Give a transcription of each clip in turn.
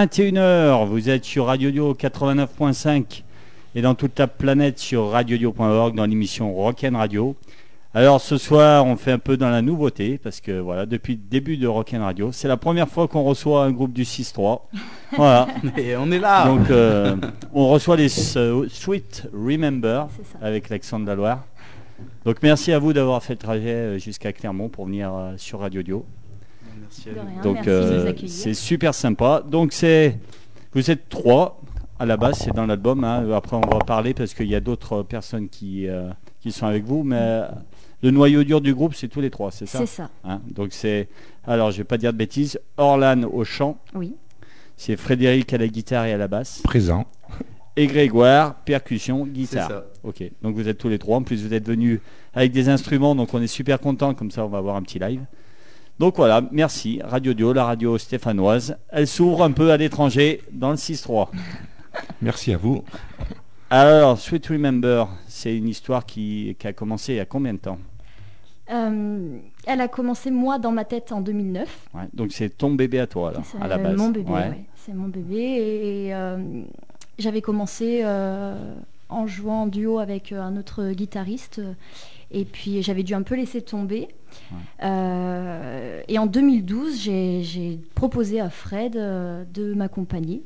Hello, 21h, vous êtes sur Radio Dio 89.5 et dans toute la planète sur radiodio.org dans l'émission Rock'n Radio. Alors ce soir, on fait un peu dans la nouveauté parce que voilà, depuis le début de Rock'n Radio, c'est la première fois qu'on reçoit un groupe du 6-3. Voilà. Et on est là. Donc euh, on reçoit les euh, Sweet Remember avec l'accent de la Loire. Donc merci à vous d'avoir fait le trajet euh, jusqu'à Clermont pour venir sur Radio Dio. Donc euh, c'est super sympa. Donc c'est vous êtes trois à la base, c'est dans l'album. hein. Après on va parler parce qu'il y a d'autres personnes qui euh, qui sont avec vous, mais euh, le noyau dur du groupe c'est tous les trois, c'est ça? C'est ça, Hein, Donc c'est alors je vais pas dire de bêtises. Orlan au chant, oui. c'est Frédéric à la guitare et à la basse, Présent. et Grégoire percussion C'est guitare. ça. Ok, donc vous êtes tous les trois. En plus, vous êtes venus avec des instruments, donc on est super content. Comme ça, on va avoir un petit live. Donc voilà, merci. Radio Dio, la radio stéphanoise. Elle s'ouvre un peu à l'étranger dans le 6-3. Merci à vous. Alors, Sweet Remember, c'est une histoire qui, qui a commencé il y a combien de temps? Euh, elle a commencé, moi, dans ma tête en 2009. Ouais, Donc c'est ton bébé à toi, là, C'est à la base. mon bébé, Ouais. ouais. C'est mon bébé. Et euh, j'avais commencé euh, en jouant en duo avec un autre guitariste. Et puis j'avais dû un peu laisser tomber. Euh, et en 2012, j'ai proposé à Fred euh, de m'accompagner.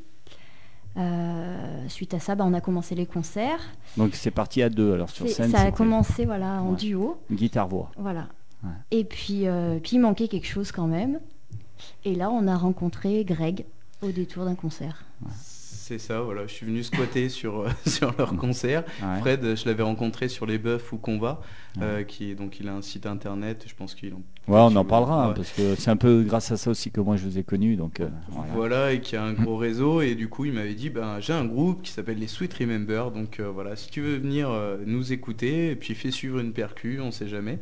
Euh, suite à ça, bah, on a commencé les concerts. Donc c'est parti à deux, alors sur scène. ça a commencé voilà, en Ouais. duo. Guitare-voix. Voilà. Ouais. Et puis, puis il manquait quelque chose quand même. Et là, on a rencontré Greg au détour d'un concert. C'est ça, voilà. Je suis venu squatter sur, euh, sur leur concert. Ouais. Fred, euh, je l'avais rencontré sur les Bœufs ou Conva, euh, qui est donc il a un site internet. Je pense qu'il en Ouais, on en parlera, hein, ouais. parce que c'est un peu grâce à ça aussi que moi je vous ai connu. Donc, euh, voilà. Voilà, et qui a un gros réseau. Et du coup, il m'avait dit ben, j'ai un groupe qui s'appelle les Sweet Remember. Donc euh, voilà, si tu veux venir nous écouter, et puis fais suivre une percu, on sait jamais.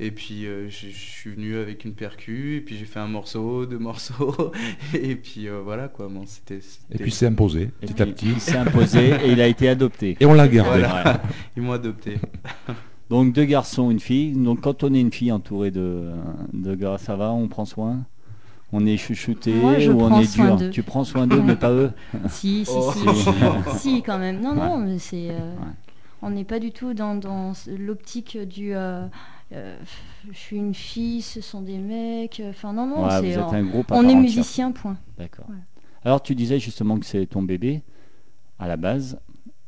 Et puis euh, je je suis venu avec une percu, et puis j'ai fait un morceau, deux morceaux, et puis euh, voilà quoi. Bon, c'était, Et puis c'est imposé, Et petit à petit. Il s'est imposé et il a été adopté. Et on l'a gardé. Voilà. Ouais. ils m'ont adopté. Donc deux garçons, une fille. Donc quand on est une fille entourée de, de gars, ça va, on prend soin? On est Moi, je ou on est dur? Tu prends soin d'eux, mais pas eux? Si, si, Oh. si, si, quand même. Non, non, mais c'est. euh, Ouais. On n'est pas du tout dans, dans l'optique du. euh, euh, je suis une fille, ce sont des mecs. Enfin, non, non, Ouais, c'est. on un groupe à on est musicien, point. D'accord. Voilà. Alors tu disais justement que c'est ton bébé à la base.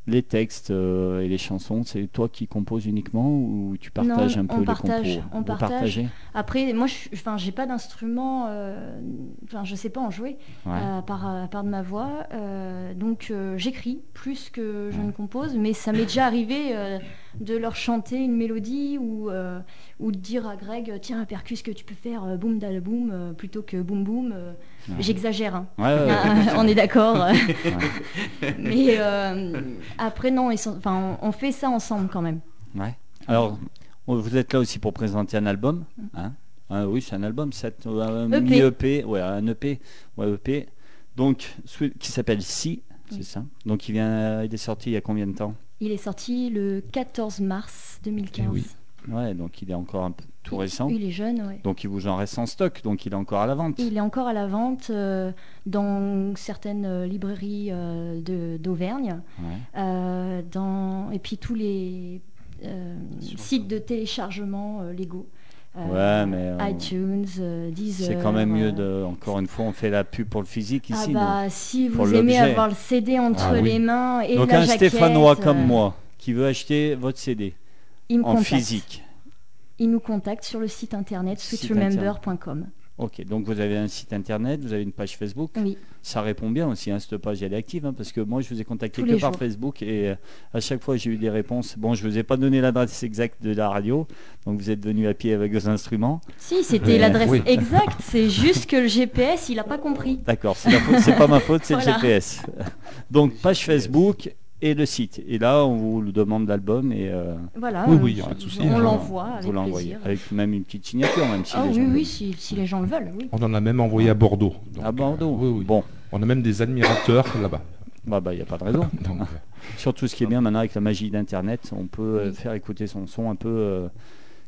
Les textes euh, et les chansons, c'est toi qui composes uniquement ou tu partages Non, un peu les partage, compos? on partage. Après, moi, je j'ai pas d'instrument. euh, Enfin, je sais pas en jouer. Ouais. euh, à, part, à part de ma voix. euh, donc euh, j'écris plus que je Ouais. ne compose, mais ça m'est déjà arrivé euh, de leur chanter une mélodie ou, euh, ou de dire à Greg tiens percus que tu peux faire euh, boum da boum euh, plutôt que boum boum. euh. Ouais. J'exagère, hein. Ouais, ouais, ouais. Ah, on est d'accord. mais après non, enfin, on, on fait ça ensemble quand même. Alors, vous êtes là aussi pour présenter un album. Hein Ah oui, c'est un album, c'est un EP. mini EP, ouais, un EP, ouais, EP. Donc, celui qui s'appelle Si, c'est Oui. ça. Donc, il vient, il est sorti il y a combien de temps? Il est sorti le 14 mars 2015. Eh oui. Ouais, donc il est encore un peu tout récent. Il est jeune, ouais. Donc, il vous en reste en stock, donc il est encore à la vente. Il est encore à la vente euh, dans certaines euh, librairies euh, d'Auvergne. Ouais. Euh, dans, et puis tous les sites de téléchargement légaux. Ouais, mais, euh, iTunes, euh, Deezer. C'est quand même mieux euh, de. Encore une fois, on fait la pub pour le physique Ah ici. bah, si vous aimez avoir le CD entre Ah oui. les mains et donc, la un jaquette, Stéphanois comme euh, moi qui veut acheter votre CD il me en contacte. physique. Il nous contacte sur le site internet sweetremember.com. Ok, donc vous avez un site internet, vous avez une page Facebook. Oui, Ça répond bien aussi, hein, cette page elle est active, hein, parce que moi je vous ai contacté Tous que par jours. Facebook et euh, à chaque fois j'ai eu des réponses. Bon, je vous ai pas donné l'adresse exacte de la radio, donc vous êtes venu à pied avec vos instruments. si c'était Mais- l'adresse oui. exacte, c'est juste que le GPS il a pas compris. D'accord, c'est la faute- c'est pas ma faute, c'est Voilà. le GPS. Donc page Facebook et le site. Et là on vous le demande l'album et euh, Voilà, Oui, euh, oui, y a pas de souci, on hein. l'envoie avec vous l'envoyez plaisir. avec même une petite signature, même si Ah les oui, gens oui, si, si les gens le veulent, oui. On en a même envoyé à Bordeaux. Donc, À Bordeaux. Oui, oui. Bon, On a même des admirateurs là-bas. bah bah y a pas de raison. Donc, euh, Surtout ce qui est bien maintenant avec la magie d'Internet, on peut euh, Oui. faire écouter son son un peu euh,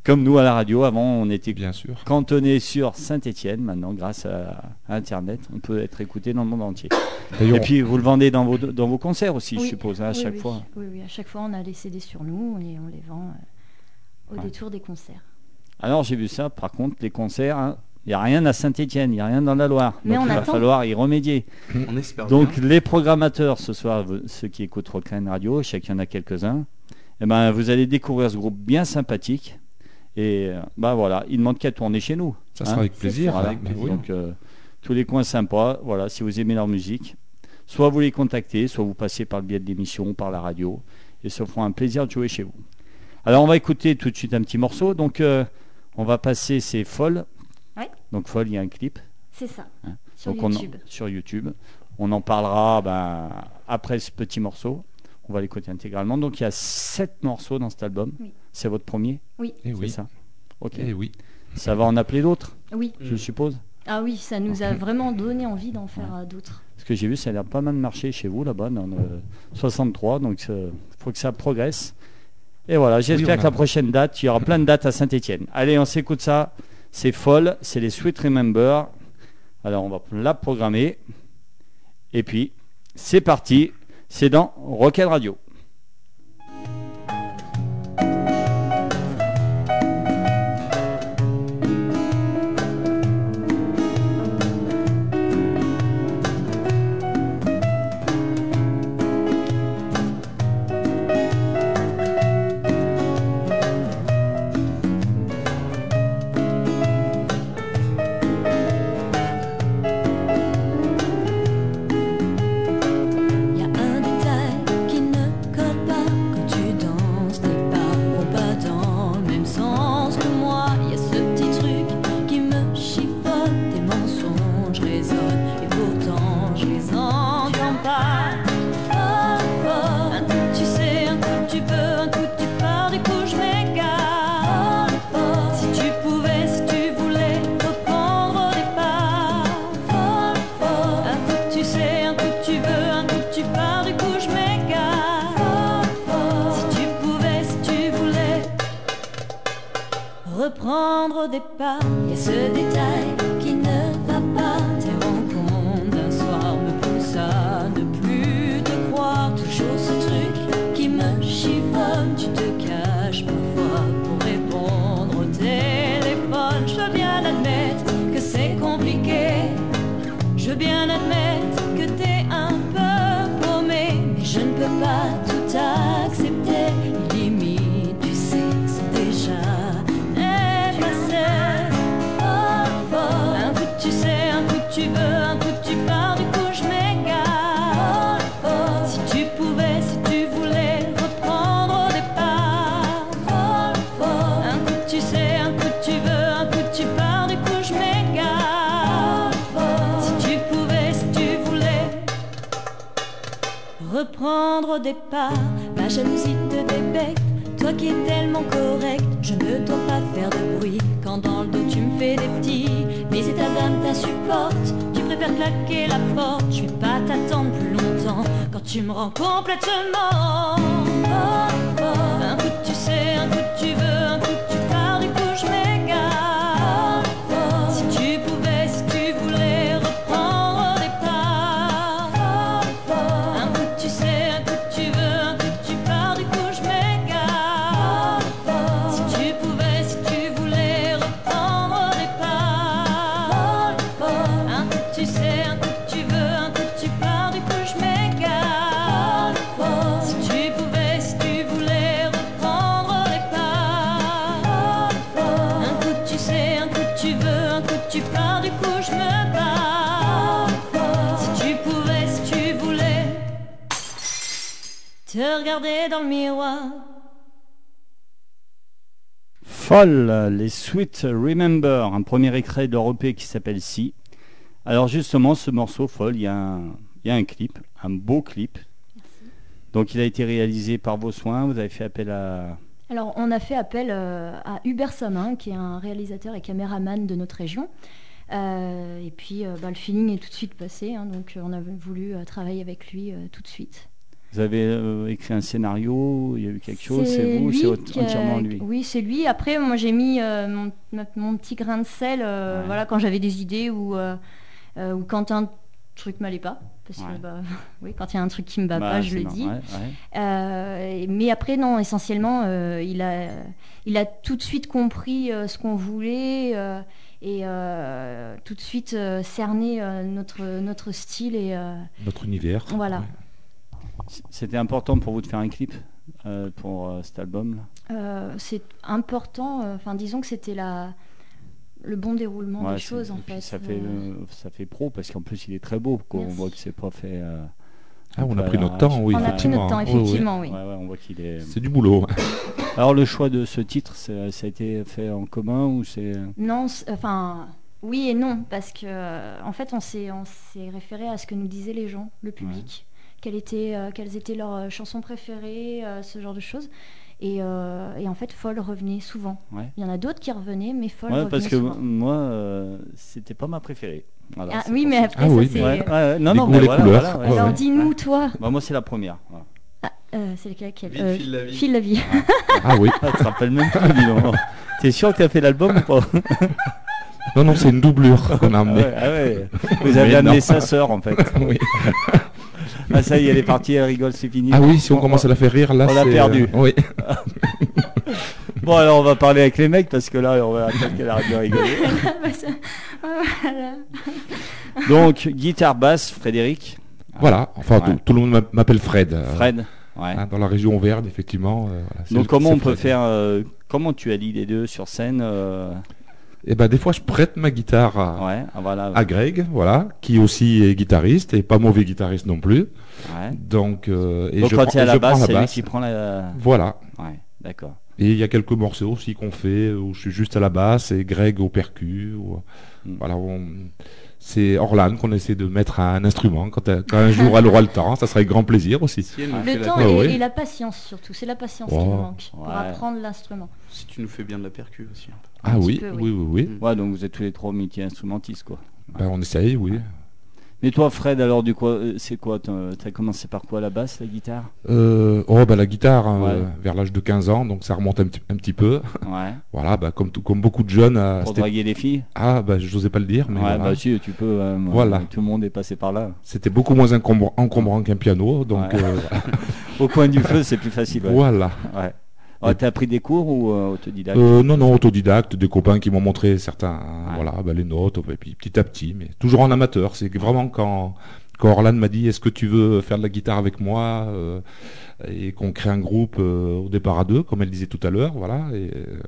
Comme nous à la radio, avant on était Bien sûr. cantonné sur Saint-Étienne. Maintenant, grâce à Internet, on peut être écouté dans le monde entier. Et puis vous le vendez dans vos, dans vos concerts aussi, je suppose, hein, à oui, chaque oui. fois. Oui, oui, à chaque fois, on a les CD sur nous et on les vend euh, au Ouais. détour des concerts. Alors j'ai vu ça, par contre, les concerts, hein, il n'y a rien à Saint-Étienne, il n'y a rien dans la Loire. Mais Donc on il va attend. falloir y remédier. On espère Donc bien. les programmateurs ce soir, ceux qui écoutent Rockline Radio, je sais qu'il y en a quelques-uns, eh ben, vous allez découvrir ce groupe bien sympathique. Et bah voilà, il ne manque qu'à tourner chez nous. ça hein. sera avec plaisir. Voilà. Avec plaisir. Donc euh, tous les coins sympas, voilà, si vous aimez leur musique, soit vous les contactez, soit vous passez par le biais de l'émission, par la radio, et ça fera un plaisir de jouer chez vous. Alors on va écouter tout de suite un petit morceau. Donc euh, on va passer c'est Folle. Ouais. Donc Folle, il y a un clip. C'est ça, Hein. sur Donc on en- YouTube. sur YouTube. On en parlera ben, après ce petit morceau. On va l'écouter intégralement. Donc il y a sept morceaux dans cet album. Oui. C'est votre premier Oui, Eh C'est oui. ça Ok. Eh oui. Ça va en appeler d'autres, oui. je suppose Ah oui, ça nous a vraiment donné envie d'en faire euh, d'autres. Parce que j'ai vu, ça a l'air pas mal marché chez vous là-bas, dans le 63. Donc il faut que ça progresse. Et voilà, j'espère Oui, que la prochaine date, il y aura plein de dates à Saint-Etienne. Allez, on s'écoute ça. C'est folle, c'est les Sweet Remember. Alors on va la programmer. Et puis, c'est parti. C'est dans Rocket Radio. Reprendre au reprendre au départ. La jalousie te débecte, toi qui es tellement correct. Je ne dois pas faire de bruit quand dans le dos tu me fais des petits. Mais états d'âme t'insupportent, tu préfères claquer la porte. Je vais pas t'attendre plus longtemps quand tu me rends complètement. Un coup tu sais, un coup tu veux, regarder dans le miroir. Folle, les Sweet Remember, un premier extrait de leur EP qui s'appelle Si. Alors justement, ce morceau Folle, il y, a un, il y a un clip, un beau clip. Donc il a été réalisé par vos soins, vous avez fait appel à... Alors, on a fait appel euh, à Hubert Samin, qui est un réalisateur et caméraman de notre région. Euh, et puis, euh, bah, le feeling est tout de suite passé, hein, donc on a voulu travailler avec lui tout de suite. Vous avez euh, écrit un scénario, il y a eu quelque chose, c'est vous, c'est entièrement lui? Oui, c'est lui. Après, moi, j'ai mis euh, mon, petit grain de sel euh, Ouais. voilà, quand j'avais des idées ou, ou quand un truc m'allait pas. Parce Ouais. que, bah, oui, quand il y a un truc qui me bat Bah, pas, je le dis. ouais, ouais. Euh, et- mais après, non, essentiellement, euh, il, a, il a tout de suite compris euh, ce qu'on voulait euh, et euh, tout de suite euh, cerné euh, notre, notre style. Et euh, Notre univers. Voilà. C'était important pour vous de faire un clip euh, pour euh, cet album euh, c'est important, euh, enfin, disons que c'était la, le bon déroulement Ouais, des choses, en fait. Ça fait, ça fait pro parce qu'en plus il est très beau. quoi. On voit que c'est pas fait. euh, Ah, on a pris notre temps, oui, on a pris effectivement. notre temps, oui. effectivement, oui. Ouais, ouais, on voit qu'il est. C'est du boulot. Alors le choix de ce titre, c'est- ça a été fait en commun ou c'est Non, enfin, oui et non, parce que en fait, on s'est on s'est référé à ce que nous disaient les gens, le public, quelles étaient euh, quelles étaient leurs euh, chansons préférées, euh, ce genre de choses. Et, euh, et en fait, Folle revenait souvent. Ouais. Il y en a d'autres qui revenaient, mais Folle Ouais, revenait parce que souvent. moi, euh, c'était pas ma préférée. Voilà, Ah, c'est oui, mais après, Ah ça oui, c'est. Ouais. Non, non, mais les voilà, couleurs. voilà, ouais. Ouais, Alors ouais. dis-nous, toi, Bah, moi, c'est la première. voilà. euh, c'est lequel quel Vite, file la vie. File la vie. Ah oui. Ah, tu te rappelles même plus, dis donc. T'es sûr que t'as fait l'album ou pas? Non, non, c'est une doublure qu'on a ah amenée. ouais, ah ouais. Vous avez Mais amené non. sa sœur en fait. Oui. Ah ça y est, elle est partie, elle rigole, c'est fini. Ah oui, si on commence à la faire rire, là, On l'a perdu. euh, Oui. Bon alors on va parler avec les mecs parce que là on va attendre qu'elle arrête de rigoler. Donc guitare basse, Frédéric. Voilà. Enfin, Ouais. tout, tout le monde m'a- m'appelle Fred. euh, Fred. Ouais. hein, dans la région Auvergne, effectivement. euh, voilà, Donc comment on peut Fred. faire euh, Comment tu allies les deux sur scène euh, Eh ben, des fois, je prête ma guitare à, Ouais, ah, voilà. à Greg, voilà, qui aussi est guitariste et pas mauvais guitariste non plus. Ouais. Donc, euh, et Donc je quand prends- à et la basse, c'est lui basse. qui prend la. Voilà. Ouais, d'accord. Et il y a quelques morceaux aussi qu'on fait où je suis juste à la basse et Greg au percu. ou- Mm. Voilà, on- c'est Orlan qu'on essaie de mettre à un instrument. Quand, un jour elle aura le temps, ça sera avec grand plaisir aussi. Si, Le la- temps Ouais, et, ouais. et la patience surtout, c'est la patience Oh. qui nous manque pour apprendre l'instrument. si tu nous fais bien de la percu aussi. un peu. Ah oui, peu, oui, oui, oui. Ouais, donc vous êtes tous les trois multi-instrumentistes quoi. Ben, on essaye, oui. Mais toi Fred, alors du coup, euh, c'est quoi t'as- commencé par quoi la basse, la guitare? Euh, oh, ben, la guitare, hein, Ouais. euh, vers l'âge de 15 ans, donc ça remonte un petit, un petit peu. Ouais. Voilà, bah, comme, tout- comme beaucoup de jeunes. Pour draguer les filles? Ah, bah, je n'osais pas le dire, mais Ouais, voilà. bah si, tu peux. euh, moi, Voilà. Tout le monde est passé par là. c'était beaucoup moins encombrant, encombrant qu'un piano, donc Ouais. euh, Au coin du feu, c'est plus facile. Ouais. voilà. Ouais. Ouais, T'as pris des cours ou euh, autodidacte Euh, non, non, autodidacte, des copains qui m'ont montré certains, Ouais. voilà, bah, les notes, et puis petit à petit, mais toujours en amateur. C'est vraiment quand, quand Orlan m'a dit est-ce que tu veux faire de la guitare avec moi euh, et qu'on crée un groupe euh, au départ à deux, comme elle disait tout à l'heure, voilà. Et euh,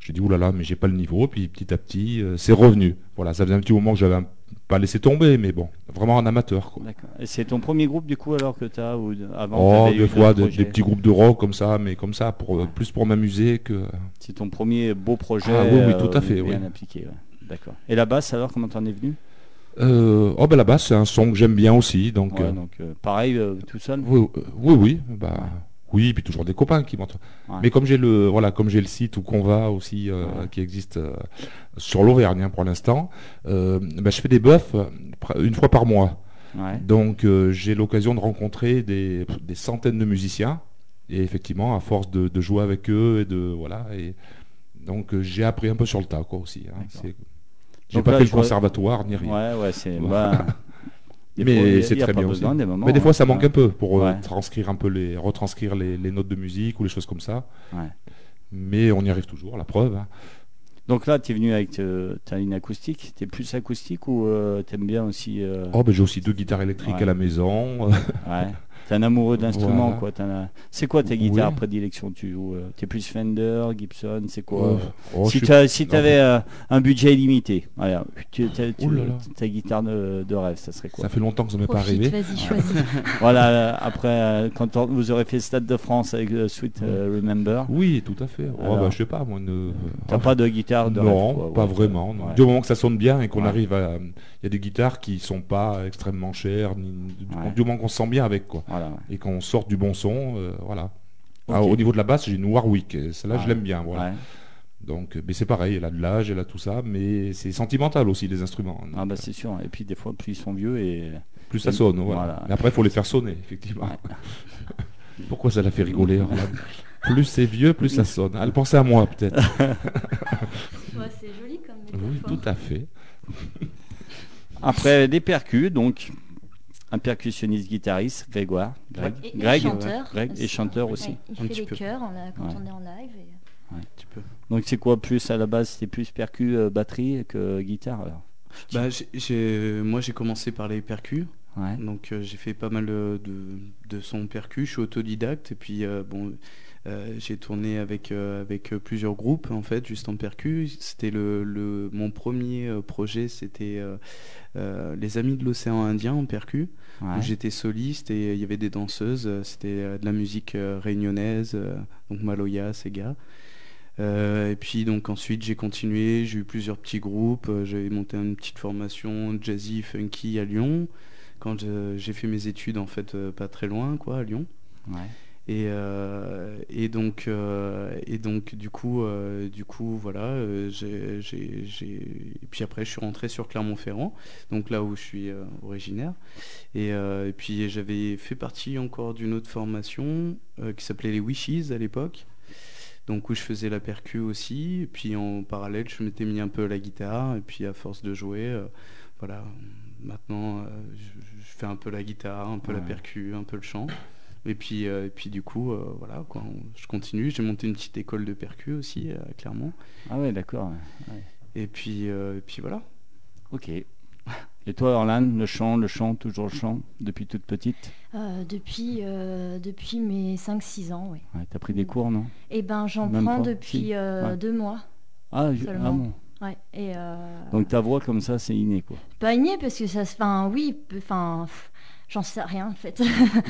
j'ai dit oulala, mais j'ai pas le niveau. Puis petit à petit, c'est revenu. Voilà, ça faisait un petit moment que j'avais un- pas laissé tomber, mais bon, vraiment en amateur. Quoi. D'accord. Et c'est ton premier groupe du coup alors que t'as ou avant Oh, des fois des, petits groupes de rock comme ça, mais comme ça, pour, euh, Ouais. plus pour m'amuser que. C'est ton premier beau projet. Ah oui, oui, euh, tout à fait, bien oui. appliqué. ouais. D'accord. Et la basse alors comment t'en es venu? Euh, oh ben là-bas, c'est un son que j'aime bien aussi, donc. Ouais, euh, Donc euh, pareil euh, tout seul? Oui, euh, oui, oui, bah, oui, puis toujours des copains qui montrent. Ouais. Mais comme j'ai le, voilà, comme j'ai le site où qu'on va aussi, euh, Ouais. qui existe euh, sur l'Auvergne hein, pour l'instant, euh, bah, je fais des pr- une fois par mois. Ouais. Donc j'ai l'occasion de rencontrer des, des centaines de musiciens. Et effectivement, à force de, de jouer avec eux et de voilà, et donc j'ai appris un peu sur le tas quoi aussi. hein. J'ai pas là, fait le vois- conservatoire ni rien. Ouais, ouais, c'est. Ouais. bah, des Mais c'est très bien aussi. des moments, Mais des fois, ça hein. manque un peu pour euh, Ouais. transcrire un peu les, retranscrire les, les notes de musique ou les choses comme ça. Ouais. Mais on y arrive toujours, la preuve. hein. Donc là, tu es venu avec. euh, T'as une acoustique T'es plus acoustique ou euh, t'aimes bien aussi. euh, Oh, ben j'ai aussi deux guitares électriques à la maison. T'es un amoureux d'instruments, Voilà. quoi. t'en as- C'est quoi tes Oui. guitares prédilection? Tu joues euh, T'es plus Fender, Gibson C'est quoi? Euh, oh, Si je suis- si non. t'avais euh, un budget illimité, voilà, tu, t'as- tu- Ouh là là. ta guitare de, de rêve, ça serait quoi? Ça fait longtemps que ça m'est pas arrivé. Voilà, euh, après, euh, quand on- vous aurez fait le Stade de France avec euh, Sweet euh, Remember, Oui, tout à fait. Oh, Alors, bah, je sais pas, moi. Ne... t'as pas de guitare de non, rêve quoi, pas ouais, vraiment. non. ouais. Du moment que ça sonne bien et qu'on Ouais. arrive à. Il y a des guitares qui sont pas extrêmement chères, ni... du moment qu'on se sent bien avec, quoi. Voilà, ouais. Et qu'on sorte du bon son, euh, voilà. Ah, au niveau de la basse, j'ai une Warwick. Celle-là, je l'aime bien. Voilà. Ouais. Donc, euh, mais c'est pareil, elle a de l'âge, elle a tout ça, mais c'est sentimental aussi les instruments. Ah bah c'est sûr. Et puis des fois, plus ils sont vieux et plus ça sonne. Voilà. Voilà. Mais après, il faut les faire sonner, effectivement. Ouais. Pourquoi ça l'a fait rigoler Plus c'est vieux, plus ça sonne. Elle pensait à moi, peut-être. Ouais, c'est joli comme Oui, tout à fait. Après, des percus, donc un percussionniste guitariste, Grégoire. Greg, Et, et Greg, chanteur. Greg, et chanteur Ouais, aussi. il Un fait petit les peu. chœurs quand Ouais. on est en live. et- Un petit peu. Donc c'est quoi plus à la base C'était plus percu, euh, batterie que guitare alors Bah, moi j'ai commencé par les percus, Ouais. donc euh, j'ai fait pas mal de, de sons percus, je suis autodidacte et puis euh, bon, euh, j'ai tourné avec, euh, avec euh, plusieurs groupes en fait, juste en percus. C'était le, le- mon premier euh, projet, c'était euh, euh, les Amis de l'océan Indien en Ouais. où j'étais soliste et il y avait des danseuses, euh, c'était euh, de la musique euh, réunionnaise, euh, donc Maloya, Sega. Euh, et puis donc ensuite j'ai continué, j'ai eu plusieurs petits groupes, euh, j'avais monté une petite formation jazzy funky à Lyon quand j'ai fait mes études en fait euh, pas très loin quoi à Lyon Ouais. Et, euh, et donc euh, et donc du coup euh, du coup voilà j'ai et puis après je suis rentré sur Clermont-Ferrand donc là où je suis originaire. Et, et puis j'avais fait partie encore d'une autre formation qui s'appelait les Wishes à l'époque donc où je faisais la percu aussi. Et puis en parallèle je m'étais mis un peu à la guitare et puis à force de jouer euh, voilà maintenant euh, je, je fais un peu la guitare un peu la percu un peu le chant et puis euh, et puis du coup euh, voilà quoi on- je continue j'ai monté une petite école de percu aussi à Clermont Ah ouais, d'accord. ouais. et puis euh, et puis voilà Ok. Et toi, Orlan, le chant, le chant, toujours le chant, depuis toute petite? Euh, depuis, euh, depuis mes 5-6 ans, oui. ouais, T'as pris des cours, non? Et ben j'en Même prends pas, depuis si. euh, Ouais. deux mois. ah, je- ah Seulement. bon. Ouais. Et euh, Donc ta voix comme ça, c'est inné, quoi. pas igné parce que ça se. Enfin, oui, enfin, pff, j'en sais rien en fait.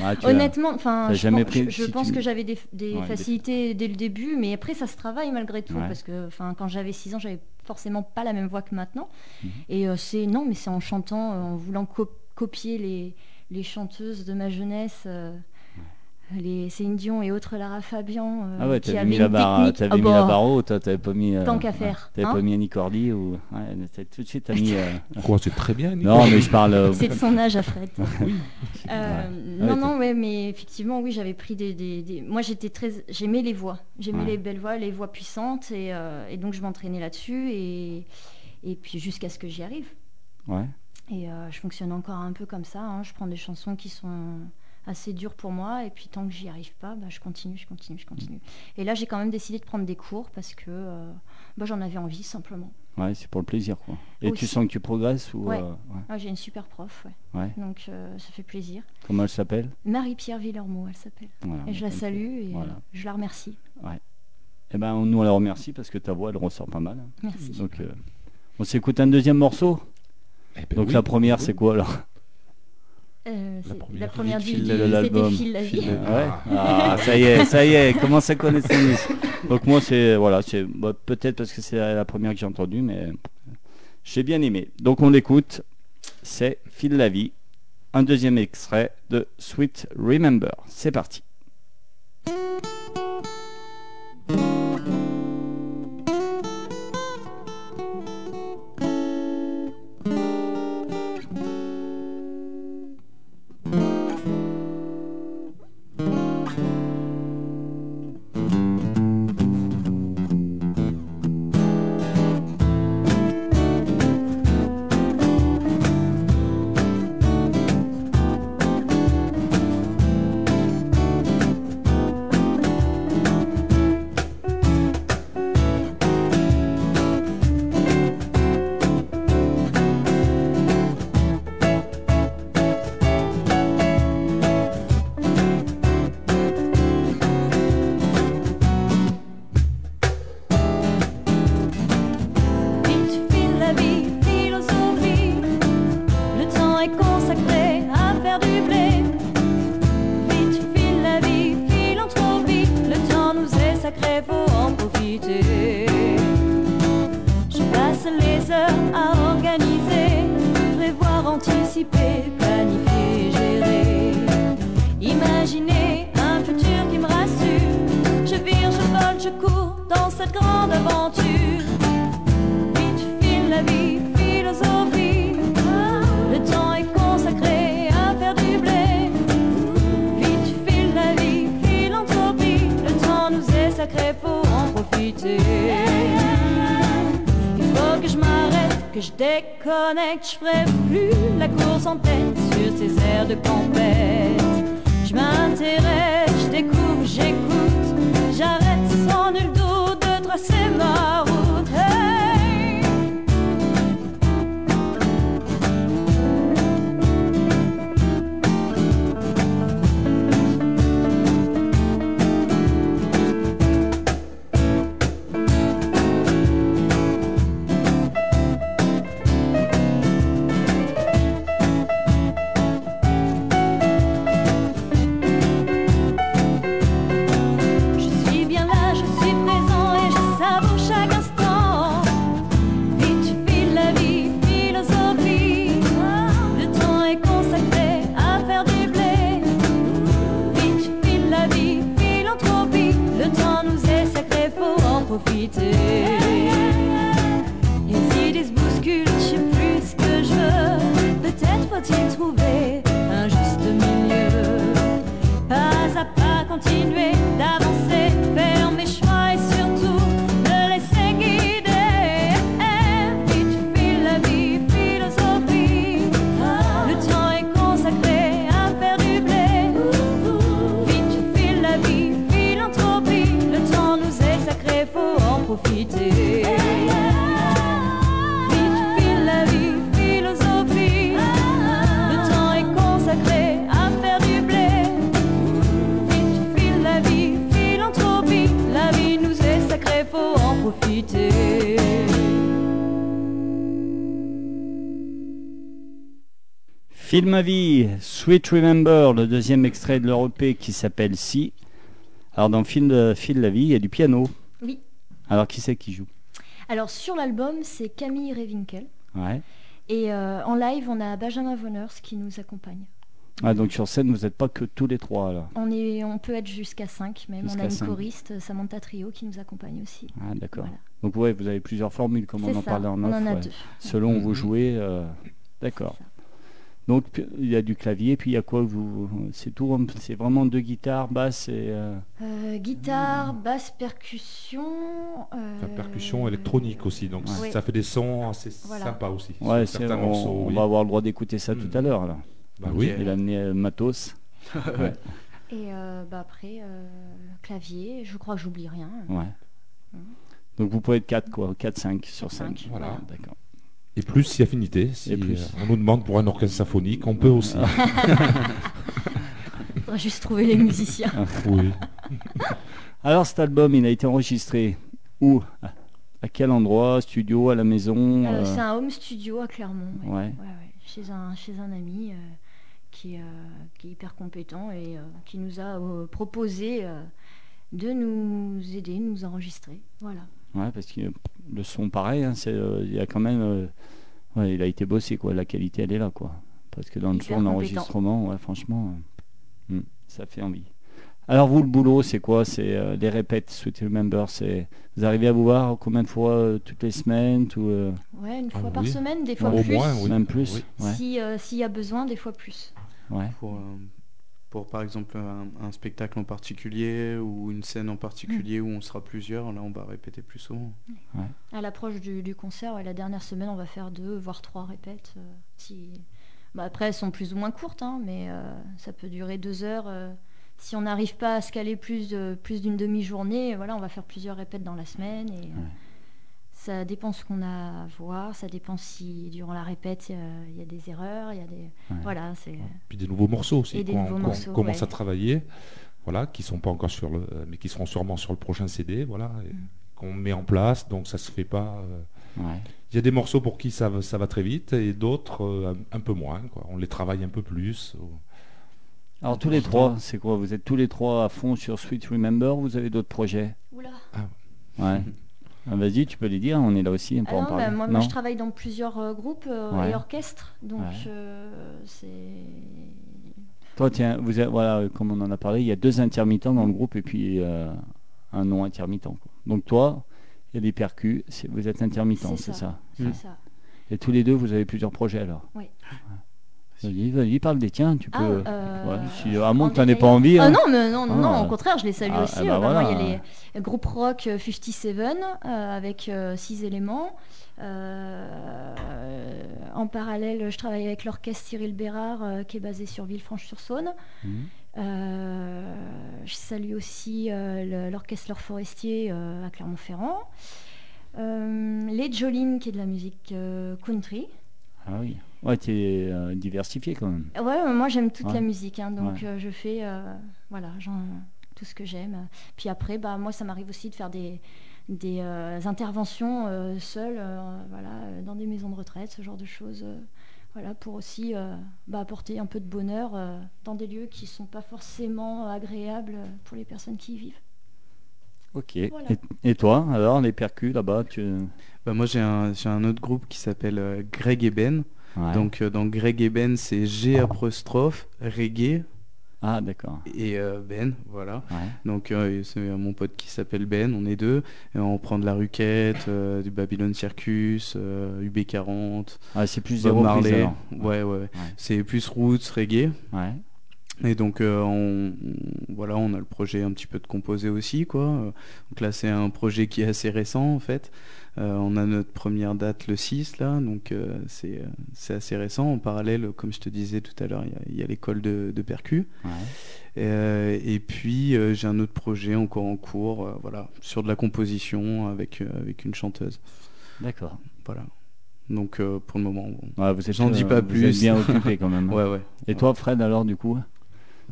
Ah, Honnêtement, enfin, je, jamais pen- pris- je- je si pense tu- que j'avais des, des Ouais, des- facilités dès le début, mais après ça se travaille malgré tout Ouais. parce que, enfin, quand j'avais 6 ans, j'avais forcément pas la même voix que maintenant. Mhm. Et euh, c'est non, mais c'est en chantant, euh, en voulant co- copier les, les chanteuses de ma jeunesse. euh, Les Céline Dion et autres Lara Fabian euh, Ah ouais, t'avais mis, la barre, Ah mis bah, la barre haute, toi, t'avais pas mis... euh, Tant qu'à ouais, faire, T'avais hein. pas mis Annie Cordy ou... Ouais, t'as- tout de suite, t'as mis... euh, Quoi, c'est très bien. Non, mais je parle... euh, C'est de son âge à Fred. Euh, Ouais. Non, ouais, non, ouais, mais effectivement, oui, j'avais pris des, des- des- Moi, j'étais très. J'aimais les voix. J'aimais Ouais. les belles voix, les voix puissantes, et, euh, et donc je m'entraînais là-dessus, et, et puis jusqu'à ce que j'y arrive. Ouais. Et euh, je fonctionne encore un peu comme ça. hein. Je prends des chansons qui sont assez dures pour moi, et puis tant que j'y arrive pas, bah, je continue, je continue, je continue. Et là, j'ai quand même décidé de prendre des cours parce que euh, bah, j'en avais envie simplement. Ouais, c'est pour le plaisir, quoi. Et tu sens que tu progresses ou... Ouais. euh, ouais. Ah, j'ai une super prof, ouais. Ouais. donc euh, ça fait plaisir. Comment elle s'appelle? Marie-Pierre Villermoz, elle s'appelle. Voilà, Et je la salue et voilà. je la remercie. Eh ben, on- nous, on la remercie parce que ta voix, elle ressort pas mal. Merci. Donc, euh, on s'écoute un deuxième morceau. Eh ben Donc oui, la première, oui. c'est quoi alors? Euh, c'est- première. la première du, l'album. La Ouais. Ah, ça y est, ça y est, commence à connaître son. Donc moi, c'est voilà, c'est bah, peut-être parce que c'est la, la première que j'ai entendue, mais j'ai bien aimé. Donc on l'écoute. C'est Fil la vie, un deuxième extrait de Sweet Remember. C'est parti. sacré pour en profiter. Il faut que je m'arrête, que je déconnecte, je ferai plus la course en tête sur ces airs de compète. Je m'intéresse, je découvre, j'écoute, j'arrête sans nul doute de tracer ma route. En profiter. Profiter. Film à vie, Sweet Remember, le deuxième extrait de leur EP qui s'appelle Si. Alors dans Film de Fil la vie, il y a du piano. Oui. Alors qui c'est qui joue? Alors sur l'album, c'est Camille Revinkel. Ouais. Et euh, en live, on a Benjamin Voners qui nous accompagne. Ah, donc sur scène, vous n'êtes pas que tous les trois là. On, est, on peut être jusqu'à 5 même. Jusqu'à on a une cinq. choriste, Samantha Trio, qui nous accompagne aussi. Ah, d'accord. Voilà. Donc ouais, vous avez plusieurs formules comme on en ça, parlait en on off. en a ouais. deux. Selon où vous Mhm. jouez, euh, d'accord. C'est ça. Donc p- il y a du clavier, puis il y a quoi vous C'est tout, hein, c'est vraiment deux guitares, basse et. euh, Euh, guitare, basse, percussion. euh, Enfin, percussion électronique aussi, donc Ouais. ça fait des sons assez Voilà. sympas aussi. sur Ouais, c'est, certains on, morceaux, on oui. va avoir le droit d'écouter ça Mm. tout à l'heure là. Bah oui. Il a amené euh, matos. ouais. Et euh, bah, après, euh, clavier, je crois que j'oublie rien. ouais. Mm. Donc vous pouvez être 4 quoi, 4-5 sur Quatre, 5. cinq, voilà. D'accord. Et plus si affinité. Si Et plus. euh, on nous demande pour un orchestre symphonique, on peut aussi. Faudra juste trouver les musiciens. oui. Alors cet album, il a été enregistré où? À quel endroit? Studio, à la maison? Euh, euh, c'est un home studio à Clermont. ouais. Ouais. Ouais, ouais. Chez, un, chez un ami euh, qui, euh, qui est hyper compétent et euh, qui nous a euh, proposé euh, de nous aider, de nous enregistrer. Voilà. Ouais, parce que le son, pareil, hein, c'est, euh, il y a quand même, euh, ouais, il a été bossé quoi. La qualité, elle est là quoi. Parce que dans le Hyper son, l'enregistrement, ouais, franchement, euh, hmm, ça fait envie. Alors vous, le boulot, c'est quoi? C'est euh, les répètes, Sweet Remember. C'est vous arrivez à vous voir combien de fois euh, toutes les semaines, tout, euh, Ouais, une Ah fois par oui. semaine, des fois Au plus. moins, oui. même plus. Oui. Ouais, Si, euh, S'il y a besoin, des fois plus. Ouais. Pour, euh, pour par exemple un, un spectacle en particulier ou une scène en particulier où on sera plusieurs, là on va répéter plus souvent. À l'approche du, du concert, ouais, la dernière semaine, on va faire deux, voire trois répètes. euh, si... bah, après, elles sont plus ou moins courtes, hein, mais euh, ça peut durer deux heures. euh, si on n'arrive pas à se caler plus, de- plus d'une demi-journée, voilà, on va faire plusieurs répètes dans la semaine. Et, euh, Ça dépend ce qu'on a à voir, ça dépend si durant la répète euh, il y a des erreurs, il y a des... Ouais. Voilà, c'est... Puis des nouveaux morceaux aussi Et des nouveaux morceaux, commence ouais. à travailler, voilà, qui sont pas encore sur le, euh, mais qui seront sûrement sur le prochain CD, voilà, Mm. qu'on met en place. Donc ça se fait pas. euh, ouais. Il y a des morceaux pour qui ça, va- ça va très vite et d'autres euh, un, un peu moins. Quoi. On les travaille un peu plus. ou- Alors tous les trois, c'est quoi? Vous êtes tous les trois à fond sur Sweet Remember? Ou vous avez d'autres projets? Oula Ouais. Ah, Vas-y, tu peux les dire, on est là aussi Ah pour en non, parler. bah, moi, Non moi, je travaille dans plusieurs euh, groupes euh, Ouais. et orchestres, donc Ouais. euh, c'est... Toi, tiens, vous êtes, voilà, comme on en a parlé, il y a deux intermittents dans le groupe et puis un non intermittent. quoi. Donc toi, il y a des percus, vous êtes intermittent, C'est c'est ça. ça. C'est ça. Et tous les deux, vous avez plusieurs projets alors. Oui. Ouais. Vas-y, vas-y, parle des tiens, tu Ah, peux. euh, Ouais, si- à moins que t'en aies pas envie. Ah hein. non, mais non, non, Ah. non, au contraire, je les salue Ah, aussi. eh ben Euh, bah, voilà. il y a les groupes rock euh, 57 euh, avec 6 éléments. Euh, en parallèle, je travaille avec l'orchestre Cyril Bérard euh, qui est basé sur Villefranche-sur-Saône. Mhm. Euh, je salue aussi euh, l'orchestre L'Or Forestier euh, à Clermont-Ferrand. Euh, les Jolines qui est de la musique euh, country. Ah oui. Ouais, tu es diversifié quand même. Ouais, moi j'aime toute Ouais. la musique, hein, donc Ouais. euh, je fais euh, voilà, tout ce que j'aime. Puis après, bah, moi ça m'arrive aussi de faire des, des euh, interventions euh, seules, euh, voilà, euh, dans des maisons de retraite, ce genre de choses, euh, voilà, pour aussi euh, bah, apporter un peu de bonheur euh, dans des lieux qui sont pas forcément agréables pour les personnes qui y vivent. Ok. Voilà. Et, et toi, alors, les percus là-bas tu... Bah, moi j'ai un, j'ai un autre groupe qui s'appelle euh, Greg et Ben. Ouais. Donc euh, dans Greg et Ben c'est G apostrophe, reggae Ah, d'accord. et euh, Ben, voilà. Ouais. Donc euh, c'est mon pote qui s'appelle Ben, on est deux. Et on prend de la ruquette, euh, du Babylon Circus, euh, UB40, Ah, c'est plus Bob Marley. Ouais, ouais, ouais. C'est plus roots, reggae. Ouais. Et donc euh, on, voilà, on a le projet un petit peu de composer aussi, quoi. Donc là c'est un projet qui est assez récent en fait. Euh, on a notre première date le 6 là, donc euh, c'est c'est assez récent. En parallèle, comme je te disais tout à l'heure, il y a- l'école de, de percu. Ouais. Et puis j'ai un autre projet encore en cours, voilà, sur de la composition avec avec une chanteuse. D'accord. Voilà. Donc euh, pour le moment, bon. Ouais, vous êtes, J'en dis pas vous plus. êtes bien occupé quand même. ouais, ouais. Et toi, Fred, alors, du coup?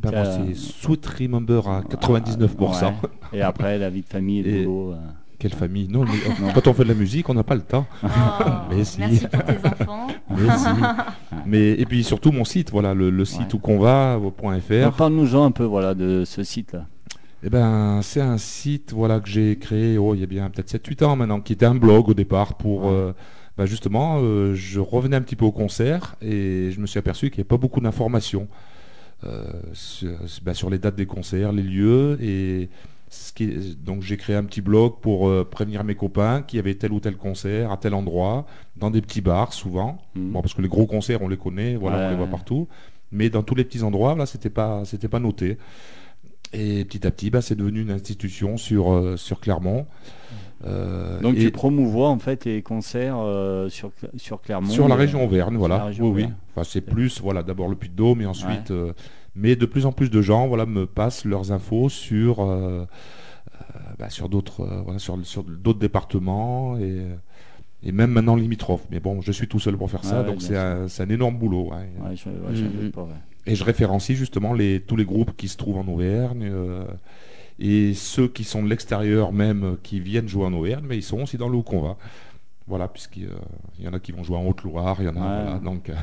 Ben, moi, Euh, c'est Sweet Remember à 99%. Ouais. Et après, la vie de famille et le Et- boulot. euh, Quelle famille? Non, mais, euh, Non. quand on fait de la musique, on n'a pas le temps. Oh, Mais si. Merci pour tes enfants. Mais, si. Mais- et puis surtout mon site, voilà, le, le site Ouais. où qu'on va, alors, .fr. Parle-nous-en un peu voilà, de ce site-là. Eh ben, c'est un site voilà que j'ai créé oh, il y a bien peut-être 7-8 ans maintenant, qui était un blog au départ pour euh, bah, justement, euh, je revenais un petit peu au concert et je me suis aperçu qu'il n'y avait pas beaucoup d'informations euh, sur, bah, sur les dates des concerts, les lieux et ce qui est- donc j'ai créé un petit blog pour euh, prévenir mes copains qu'il y avait tel ou tel concert à tel endroit, dans des petits bars souvent. Mhm. Bon, parce que les gros concerts, on les connaît, voilà, Ouais, on les voit ouais. partout. Mais dans tous les petits endroits, là, c'était pas, c'était pas noté. Et petit à petit, bah, c'est devenu une institution sur, euh, sur Clermont. Euh, Donc, et tu promouvois en fait les concerts euh, sur, sur Clermont. sur la région Auvergne, voilà. région oui, oui. Enfin, c'est plus, voilà, d'abord le Puy-de-Dôme et ensuite. euh, mais de plus en plus de gens, voilà, me passent leurs infos sur, bah, sur d'autres, euh, voilà, sur, sur d'autres départements et, et même maintenant limitrophes. Mais bon, je suis tout seul pour faire ça, Ouais, donc c'est un, c'est un énorme boulot. ouais. Ouais, je, doute Mhm. pas, ouais. Et je référencie justement les, tous les groupes qui se trouvent en Auvergne euh, et ceux qui sont de l'extérieur même, qui viennent jouer en Auvergne, mais ils sont aussi dans le qu'on va. Voilà, puisqu'il euh, y en a qui vont jouer en Haute-Loire, il y en a. Ouais. voilà, donc, euh,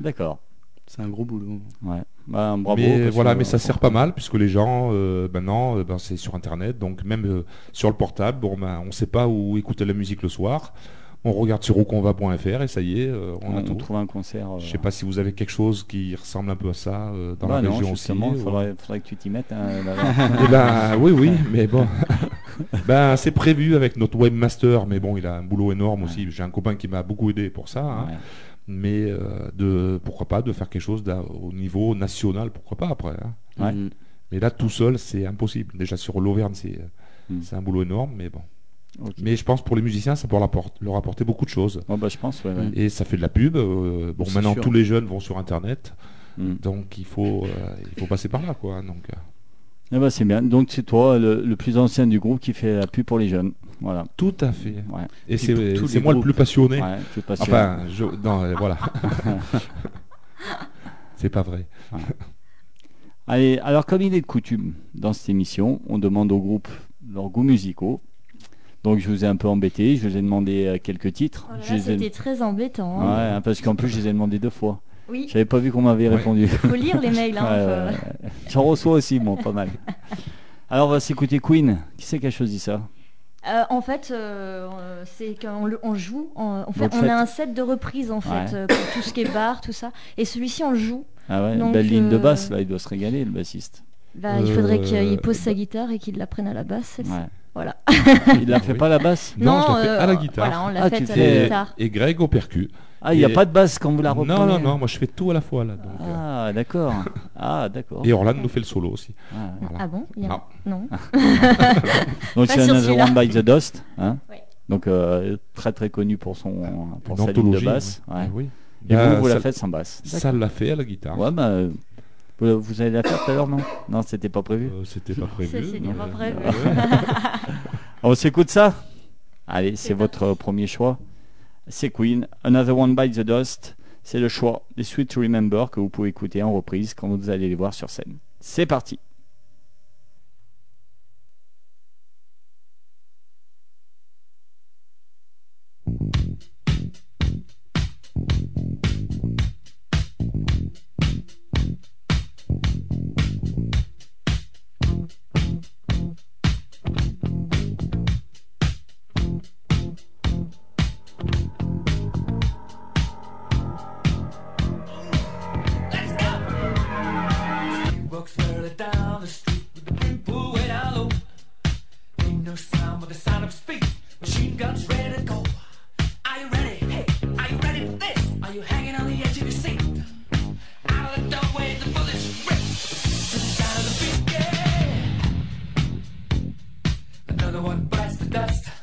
D'accord. C'est un gros boulot. Ouais. Bah, bravo. mais voilà, mais ça sert pas mal puisque les gens euh, maintenant, euh, ben, c'est sur Internet, donc même euh, sur le portable, bon, ben, on ne sait pas où écouter la musique le soir. On regarde sur ouconva.fr et ça y est, euh, on, On, a tout. trouve un concert. euh, Je sais pas si vous avez quelque chose qui ressemble un peu à ça euh, dans bah la non, région aussi. justement, ou- faudrait, faudrait que tu t'y mettes. hein. Eh ben oui, oui, mais bon. ben c'est prévu avec notre webmaster, mais bon, il a un boulot énorme aussi. J'ai un copain qui m'a beaucoup aidé pour ça. hein. Ouais. Mais euh, de pourquoi pas de faire quelque chose au niveau national, pourquoi pas après. hein. Ouais. Mhm. Mais là tout seul, c'est impossible. Déjà sur l'Auvergne, c'est Mm. c'est un boulot énorme, mais bon. Mais je pense pour les musiciens, ça peut leur apporter, beaucoup de choses. Bon, bah, je pense, ouais, ouais. Et ça fait de la pub. euh, bon, maintenant sûr. tous les jeunes vont sur Internet, Mm. donc il faut, euh, il faut passer par là, quoi. Donc. euh, Eh ben, c'est bien. Donc, c'est toi, le, le plus ancien du groupe, qui fait la pub pour les jeunes. Voilà. Tout à fait. Ouais. Et c'est moi le plus passionné. Enfin, je, non, euh, voilà. c'est pas vrai. Allez, alors comme il est de coutume dans cette émission, on demande aux groupes leurs goûts musicaux. Donc je vous ai un peu embêté, je vous ai demandé euh, quelques titres. Oh ai- C'était très embêtant. Hein. hein, parce qu'en plus je les ai demandé deux fois. Oui, J'avais pas vu qu'on m'avait Ouais. répondu. faut lire les mails. Hein. J'en reçois aussi, bon, pas mal. Alors on va s'écouter Queen. Qui c'est qui a choisi ça? Euh, en fait, euh, c'est qu'on le- on joue, on, on fait, Donc, on faites- a un set de reprises en fait, Ouais. euh, pour tout ce qui est bar, tout ça. Et celui-ci, on le joue. Ah ouais, Donc, belle ligne de basse, là, il doit se régaler, le bassiste. Bah, il faudrait qu'il pose sa guitare et qu'il la prenne à la basse. celle-ci. Ouais. Voilà. Il l'a fait Oui. pas la basse Non, je l'ai fait euh, à la guitare. Voilà, on l'a Ah, fait à la Et, guitare. et Greg au percu. Ah, il n'y a pas de basse quand vous la reprenez Non, non, non, moi je fais tout à la fois là. donc, euh. Ah, d'accord. Ah, d'accord. Et Orlan nous fait le solo aussi. Ah. Voilà. Ah bon Il y a- Non. Non. Donc c'est Another. One by the Dust. Hein. Donc euh, très très connu pour son pour sa ligne de anthologie, basse. oui. Ouais. Eh oui. Et Bah, vous, vous la faites sans basse. Ça l'a fait à la guitare. Ouais, bah, vous, vous allez la faire tout à l'heure, non? Non, c'était pas prévu. Euh, C'était pas prévu. C'était pas prévu. On s'écoute ça? Allez, c'est votre premier choix. C'est Queen, Another One by the Dust. C'est le choix des Sweet to Remember que vous pouvez écouter en reprise quand vous allez les voir sur scène. C'est parti. Another one bites the dust.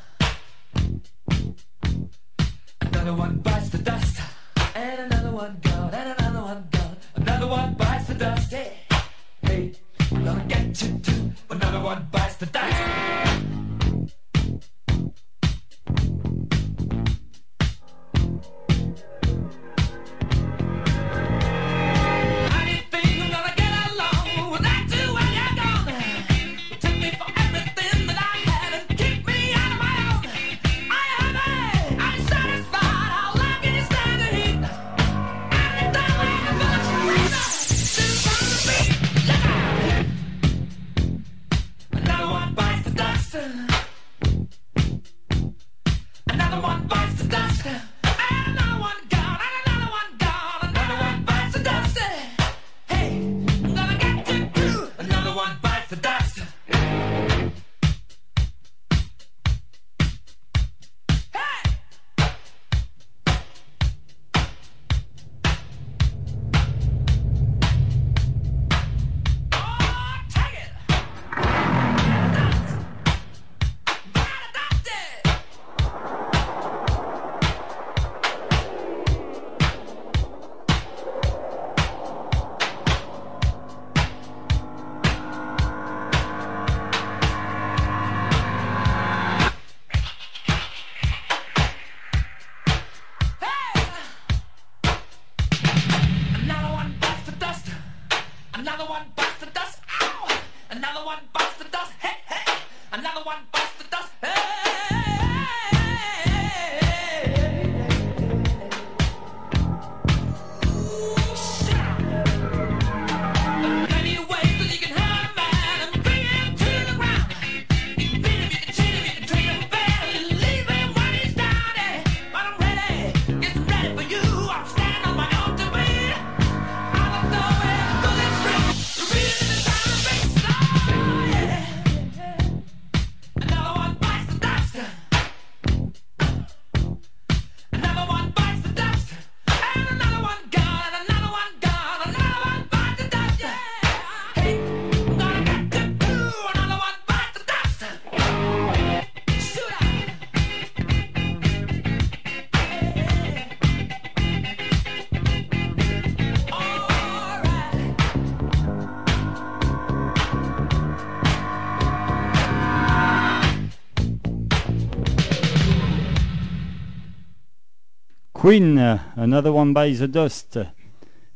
Queen, Another One by the Dust.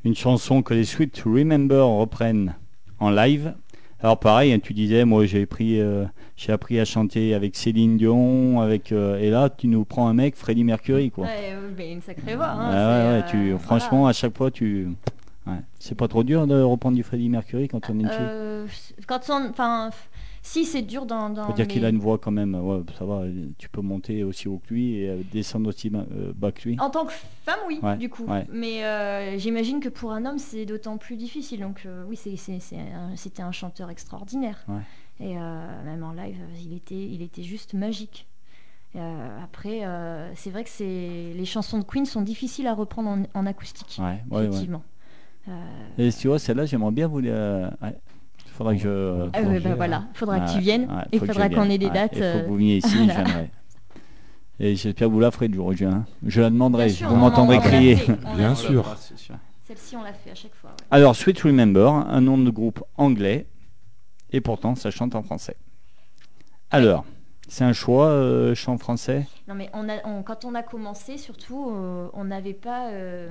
Une chanson que les Sweet Remember reprennent en live. Alors pareil, hein, tu disais, moi j'ai pris, euh, j'ai appris à chanter avec Céline Dion, avec euh, et là tu nous prends un mec, Freddie Mercury quoi. Ouais, euh, mais une sacrée voix. hein, Ah ouais, c'est, tu, euh, franchement à chaque fois tu, ouais. c'est pas trop dur de reprendre du Freddie Mercury quand on est une voilà. fille. Euh, quand on, enfin, Si, c'est dur dans. dans Faut dire qu'il a une voix quand même. Ouais, ça va. Tu peux monter aussi haut que lui et euh, descendre aussi euh, bas que lui. En tant que femme, oui, Ouais, du coup. ouais. Mais euh, j'imagine que pour un homme, c'est d'autant plus difficile. Donc euh, oui, c'est- c'est- c'est un- c'était un chanteur extraordinaire. Ouais. Et euh, même en live, il était, il était juste magique. Euh, après, euh, c'est vrai que c'est les chansons de Queen sont difficiles à reprendre en, en acoustique. Ouais, ouais, ouais. effectivement. Euh, Et tu vois, celle-là, j'aimerais bien vous. Euh, faudra que je. euh, ah ouais, bah voilà, faudra que tu viennes. ouais, je faudra qu'on ait des dates. Il faut euh, que vous veniez ici, voilà. Et j'espère que vous la ferez le jour où je la demanderai. Sûr, vous m'entendrez crier. fait, Bien sûr. Celle-ci, on l'a fait à chaque fois. ouais. Alors, Sweet Remember, un nom de groupe anglais, et pourtant ça chante en français. Alors, c'est un choix, euh, chant français? Non, mais on a, on- quand on a commencé, surtout, euh, on n'avait pas. euh,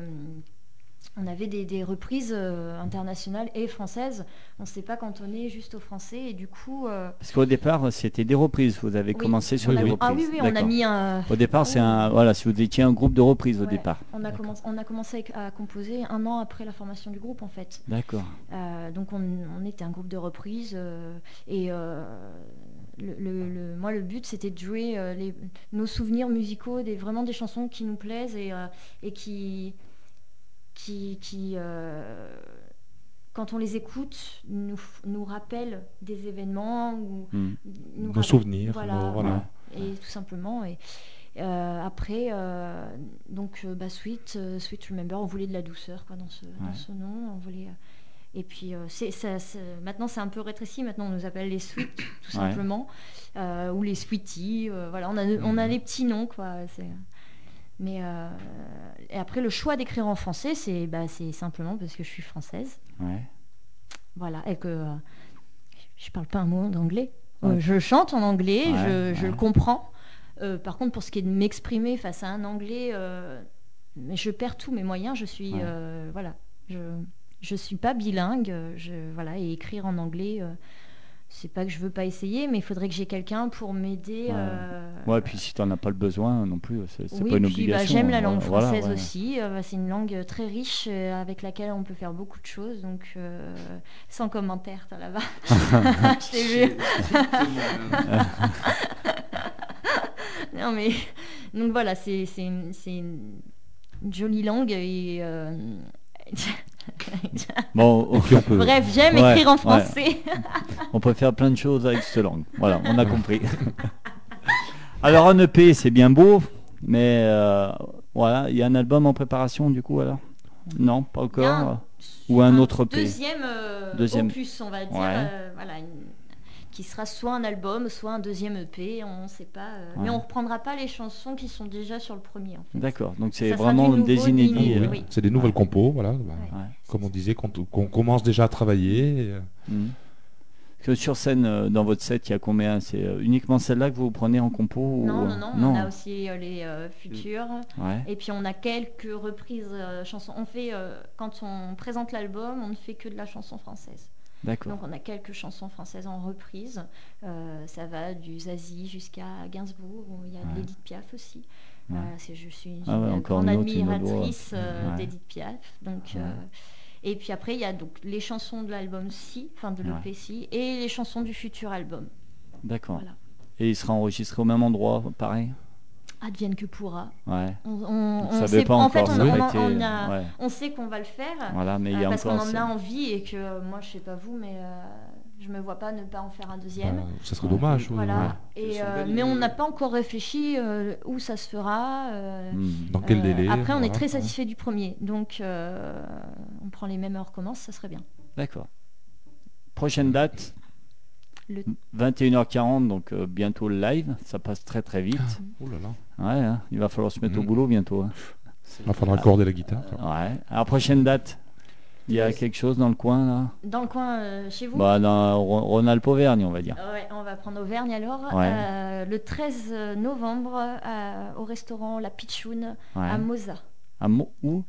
on avait des, des reprises euh, internationales et françaises. On ne s'est pas cantonné juste au français. Et du coup. euh, Parce qu'au départ, c'était des reprises. Vous avez oui, commencé sur a- reprises. Ah oui, oui, on a mis un. Au départ, c'est un. Voilà, si vous étiez un groupe de reprises au départ. On a, commencé, on a commencé à composer un an après la formation du groupe, en fait. D'accord. Euh, donc on, on était un groupe de reprises et le, le- le- moi le but c'était de jouer les- nos souvenirs musicaux, des, vraiment des chansons qui nous plaisent et, et qui, qui, qui euh, quand on les écoute nous, nous rappellent des événements ou nous Nos souvenirs, voilà, nos- voilà. et tout simplement et euh, après euh, donc bah, Sweet Sweet Remember on voulait de la douceur quoi dans ce, dans ce nom on voulait et puis euh, c'est, ça- c'est- maintenant c'est un peu rétréci maintenant on nous appelle les Sweet tout simplement ou les Sweeties voilà on a on a Mhm. les petits noms quoi c'est mais euh, et après le choix d'écrire en français c'est bah, simplement parce que je suis française Ouais. voilà, et que euh, je parle pas un mot d'anglais. Euh, je chante en anglais, Ouais, je, je le comprends. Par contre, pour ce qui est de m'exprimer face à un anglais, mais je perds tous mes moyens. Je suis, voilà, je je suis pas bilingue. Je voilà, et écrire en anglais, c'est pas que je veux pas essayer, mais il faudrait que j'ai quelqu'un pour m'aider. Ouais. euh, Ouais, puis si tu n'en as pas le besoin non plus, c'est oui, pas une puis, bah, obligation. j'aime la hein, langue voilà, française ouais. aussi. euh, c'est une langue très riche euh, avec laquelle on peut faire beaucoup de choses. Donc, euh, sans commentaire, t'as là-bas. Je t'ai vu. Non, mais donc voilà, c'est une, une jolie langue et. euh, Bon, Et puis on peut. Bref, j'aime Ouais, écrire en ouais. français. on peut faire plein de choses avec cette langue. Voilà, on a compris. alors un EP, c'est bien beau, mais euh, voilà, il y a un album en préparation du coup alors? Non, pas un- encore? Ou un autre EP. Deuxième, euh, Deuxième. opus, on va dire. Ouais. euh, voilà, une- qui sera soit un album, soit un deuxième EP, on ne sait pas. euh, Ouais. Mais on reprendra pas les chansons qui sont déjà sur le premier. En fait. D'accord, donc c'est vraiment des inédits. nouveau, Oui, oui. C'est des nouvelles Ouais. compos, voilà. bah, Ouais. Comme on disait, qu'on qu'on commence déjà à travailler. et, euh. Parce que sur scène, euh, dans votre set, il y a combien? C'est uniquement celle-là que vous prenez en compo ou- Non, non, non, on a aussi euh, les euh, futurs. Ouais. Et puis on a quelques reprises euh, chansons. On fait, euh, quand on présente l'album, on ne fait que de la chanson française. Donc on a quelques chansons françaises en reprise. Euh, ça va du Zazie jusqu'à Gainsbourg. où Il y a Ouais. de l'Edith Piaf aussi. Ouais. Euh, c'est- je suis Ah ouais, une encore grande admiratrice euh, d'Edith Piaf. Donc, et puis après, il y a donc les chansons de l'album Si, enfin de Si, et les chansons du futur album. D'accord. Voilà. Et il sera enregistré au même endroit, pareil? Advienne que pourra. Ouais. On, on- on sait, pas en encore, fait, on, on a été- on a- ouais. on sait qu'on va le faire. Voilà, mais il y euh, a parce qu'on en a envie et que euh, moi, je sais pas vous, mais euh, je me vois pas ne pas en faire un deuxième. bah, ça serait Ouais. dommage. oui, Voilà. Et, euh, mais on n'a pas encore réfléchi euh, où ça se fera. euh, Mhm. Dans quel euh, délai Après, on est très ouais. satisfait du premier. Donc, euh, on prend les mêmes heures commence, ça serait bien. D'accord. Prochaine date Le- 21h40, donc euh, bientôt le live. Ça passe très très vite. Oh là là. Ouais, hein, il va falloir se mettre au Mhm. boulot bientôt. hein. Il faudra accorder la guitare. Ouais. Alors, prochaine date Il y a quelque chose dans le coin là? Dans le coin euh, chez vous? Bah, dans Ro- Rhône-Alpes-Auvergne, on va dire. Ouais, on va prendre Auvergne alors. Ouais. Euh, le 13 novembre, euh, au restaurant La Pitchoun Ouais. à Moza. À Mo- où?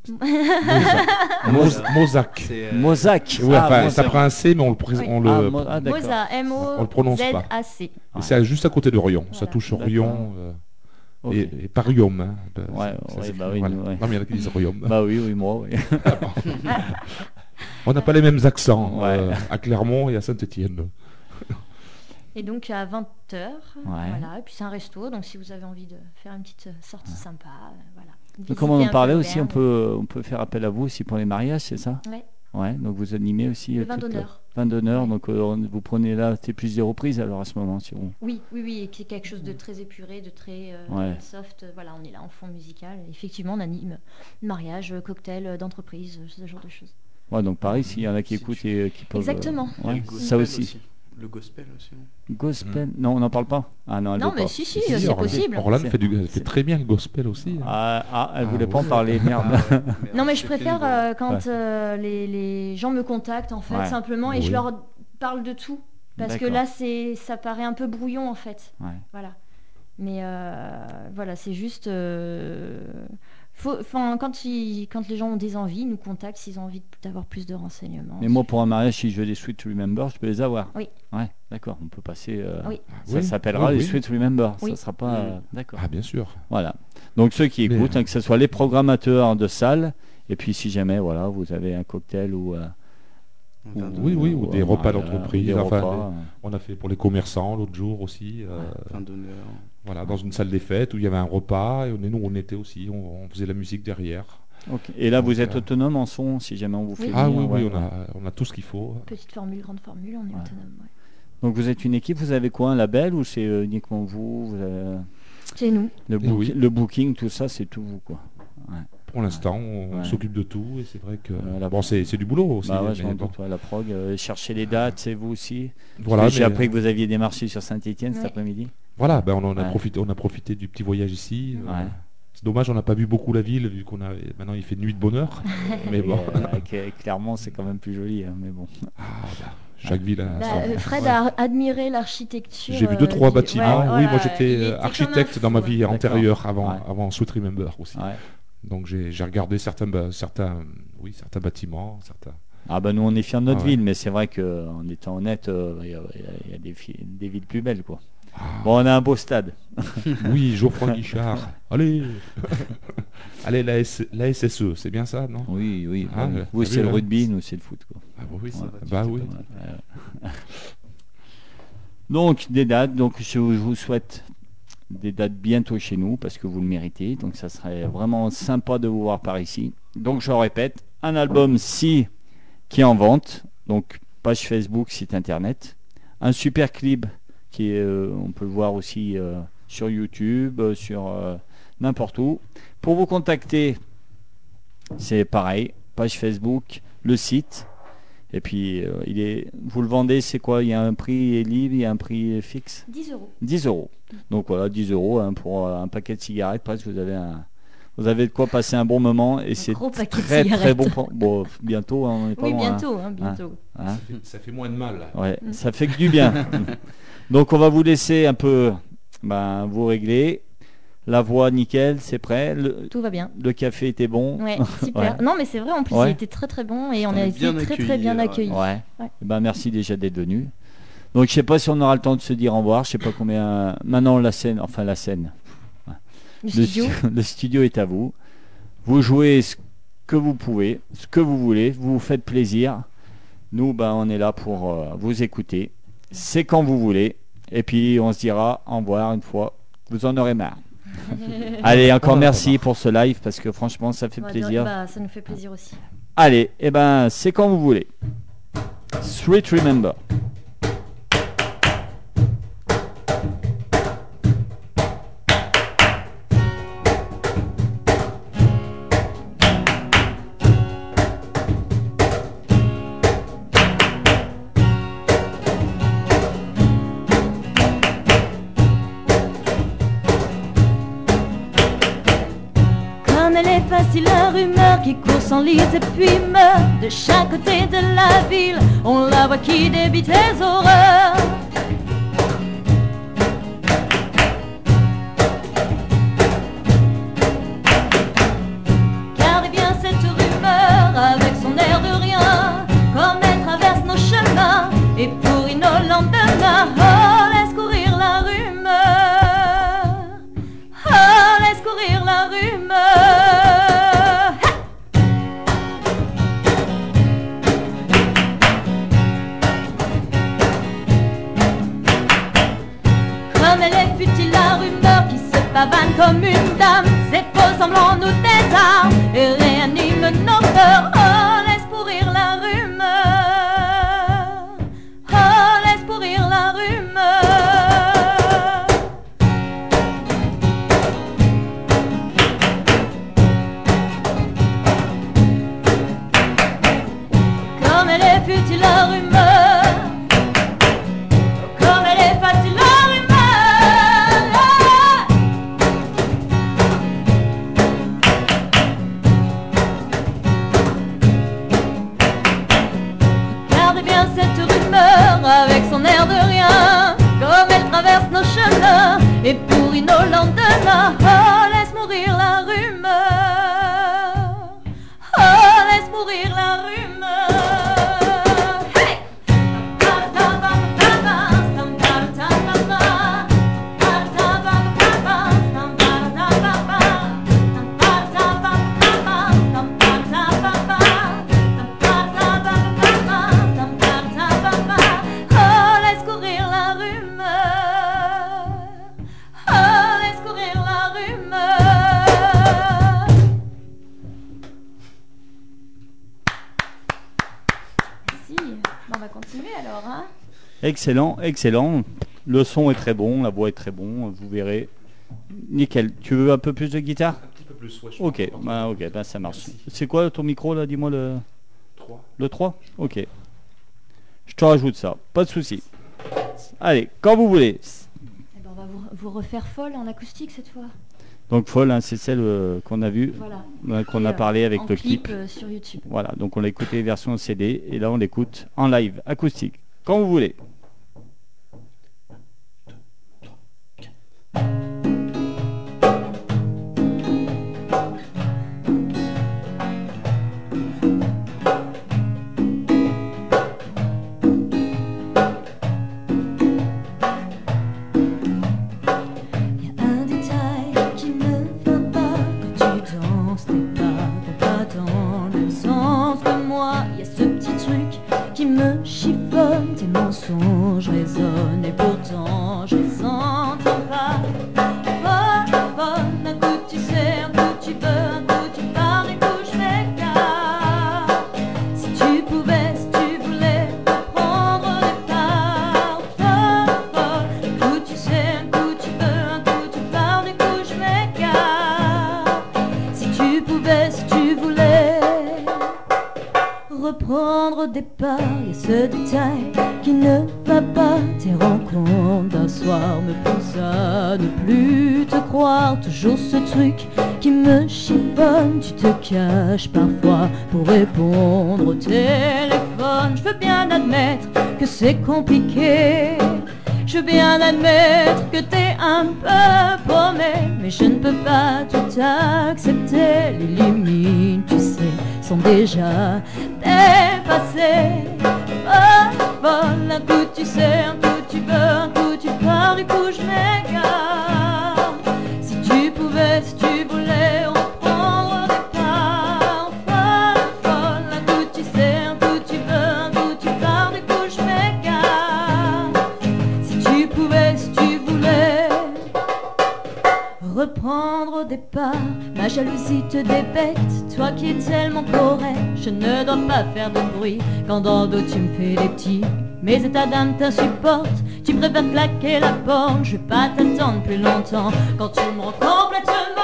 Mozac. Euh, Mozac. Ah, ça prend un C, mais on le, Oui. on le, Ah, ah. Moza. M-O-Z-A-C. et c'est juste à côté de Rion. Ça touche. Rion et, et pas Riom. hein. Ouais, ouais, bah oui, voilà. nous, ouais. Non, mais il y en a qui disent. Bah oui, oui, moi, oui. On n'a pas les mêmes accents Ouais. euh, à Clermont et à Saint-Étienne. Et donc à 20h, voilà. Et puis c'est un resto, donc si vous avez envie de faire une petite euh, sortie sympa, euh, voilà. Comme on en parlait aussi, on peut, on peut faire appel à vous aussi pour les mariages, c'est ça? Ouais. Ouais, donc vous animez aussi. Le euh, vin d'honneur. Vin d'honneur, Ouais. donc euh, vous prenez là, c'est plus des reprises alors à ce moment. Si on... Oui, oui, oui, et qui est quelque chose de très épuré, de très euh, Ouais. soft. Voilà, on est là en fond musical. Effectivement, on anime mariage, cocktail d'entreprise, ce genre de choses. Ouais, donc pareil, s'il y en a qui Si écoutent tu- et qui peuvent. Exactement. Ouais, ça aussi. Le gospel aussi. Gospel Non, on n'en parle pas. Ah non, elle Non, mais pas. si, si, Si, c'est possible. Orlane C'est- fait, du, fait très bien le gospel aussi. hein. Ah, ah, elle Ah, voulait pas en parler, merde. Ah ouais, Non, mais je préfère euh, quand Ouais. euh, les, les gens me contactent, en fait, Ouais. simplement, et Oui. je leur parle de tout. Parce que là, c'est, ça paraît un peu brouillon, en fait. Ouais. Voilà. Mais euh, voilà, c'est juste. Euh, faut, quand, ils- quand les gens ont des envies, ils nous contactent s'ils ont envie d'avoir plus de renseignements. Mais moi, pour un mariage, si je veux des Sweet Remember, je peux les avoir. Oui. Ouais, d'accord. On peut passer. euh, Oui. Ça Oui, s'appellera oui, les. Sweet Remember. Oui. Ça sera pas. Euh, D'accord. Ah, bien sûr. Voilà. Donc ceux qui écoutent, hein, que ce soit les programmateurs de salles, et puis si jamais, voilà, vous avez un cocktail ou. euh, Oui, oui, ou un des repas mariage, d'entreprise, des enfin, repas, On a fait pour les commerçants l'autre jour aussi. euh, d'honneur. voilà, dans une salle des fêtes où il y avait un repas et nous on était aussi, on, on faisait la musique derrière. Et là, vous êtes euh, autonome en son, si jamais on vous fait. Oui. Ah oui, oui, ouais. on a, on a tout ce qu'il faut. Petite formule, grande formule, on est Ouais. autonome. ouais. Donc vous êtes une équipe, vous avez quoi, un label ou c'est euh, uniquement vous, vous avez- C'est nous. le, Eh book- oui. le booking, tout ça, c'est tout vous, quoi. Pour l'instant, on Ouais. s'occupe de tout et c'est vrai que Voilà. bon, c'est c'est du boulot aussi. Bah ouais, mais je m'en bon. doute, ouais, la prog, euh, chercher les dates, c'est vous aussi. Voilà, J'ai mais- appris que vous aviez démarché sur Saint-Etienne cet Ouais. après-midi. Voilà, ben on en a Ouais. profité, on a profité du petit voyage ici. euh, Ouais. C'est dommage, on n'a pas vu beaucoup la ville vu qu'on a maintenant il fait nuit de bonheur. mais bon, euh, Cl- Clairement, c'est quand même plus joli, hein, mais bon. Ah, bah, chaque ville a Bah, son- euh, Fred Ouais. a admiré l'architecture. J'ai vu deux euh, trois du- bâtiments. ouais, oui, voilà, moi j'étais euh, architecte dans ma vie antérieure avant Ouais. avant Sweet Remember aussi. Donc j'ai regardé certains certains oui certains bâtiments certains. Ah bah nous, on est fiers de notre Ah ouais. ville, mais c'est vrai qu'en étant honnête, euh, il y a, y y des, villes plus belles, quoi. Ah, Bon, on a un beau stade. Oui, Geoffroy Guichard. Allez, allez la, S- la SSE, c'est bien ça, non? Oui, oui. Ah, bon. Vous, c'est le rugby, nous, c'est le foot, quoi. Ah bah oui, ça Ouais. bah oui. Ouais. Donc, des dates. Donc, je vous souhaite des dates bientôt chez nous parce que vous le méritez. Donc, ça serait vraiment sympa de vous voir par ici. Donc, je répète, un album si qui est en vente. Donc, page Facebook, site internet. Un super clip qui est, euh, on peut le voir aussi euh, sur YouTube, euh, sur n'importe où. Pour vous contacter, c'est pareil, page Facebook, le site. Et puis, euh, il est, vous le vendez, c'est quoi? Il y a un prix libre, il y a un prix fixe? 10 euros. 10 euros. Donc voilà, 10 euros hein, pour euh, un paquet de cigarettes. Presque, vous avez, un, vous avez de quoi passer un bon moment. Et c'est gros paquet de très, très bon. Bon, bientôt, hein, on est pas Oui, loin, hein. bientôt, hein, bientôt. Hein? Ça fait, ça fait moins de mal. Ouais, Mm. ça fait que du bien. Donc on va vous laisser un peu ben, vous régler. La voix, nickel, c'est prêt. Le, Tout va bien. le café était bon. Ouais, super. Ouais. Non, mais c'est vrai, en plus, Ouais. il était très très bon et on On a été très très bien euh, accueillis. Ouais. Ouais. Eh Ben, merci déjà d'être venu. Donc je sais pas si on aura le temps de se dire au revoir. Je sais pas combien. Maintenant la scène, enfin la scène. Le Le studio. stu- le studio est à vous. Vous jouez ce que vous pouvez, ce que vous voulez. Vous vous faites plaisir. Nous, ben, on est là pour euh, vous écouter. C'est quand vous voulez. Et puis on se dira au revoir une fois. Vous en aurez marre. Allez, encore merci pour ce live parce que franchement, ça fait plaisir. bah, ça nous fait plaisir aussi. Allez, et ben, c'est quand vous voulez. Sweet Remember. Qui court sans lise et puis meurt de chaque côté de la ville. On la voit qui débite les horreurs. excellent, excellent. Le son est très bon, la voix est très bon, vous verrez. Nickel. Tu veux un peu plus de guitare? Un petit peu plus, ouais, Ok, bah, ok, bah, ça marche. C'est quoi ton micro là Dis-moi le. 3. Le 3 Ok. Je te rajoute ça, pas de souci. Allez, quand vous voulez. Eh ben, on va vous, refaire folle en acoustique cette fois. Donc folle, hein, c'est celle euh, qu'on a vue, euh, qu'on a euh, parlé avec le clip. sur YouTube. Voilà, donc on l'a écouté version CD et là on l'écoute en live acoustique, quand vous voulez. admettre que t'es un peu paumé, mais je ne peux pas tout accepter. Les limites, tu sais, sont déjà je ne dois pas faire de bruit. Quand dans dos tu me fais des petits, mes états d'âme t'insupportent. Tu préfères claquer la porte, je vais pas t'attendre plus longtemps. Quand tu me rends complètement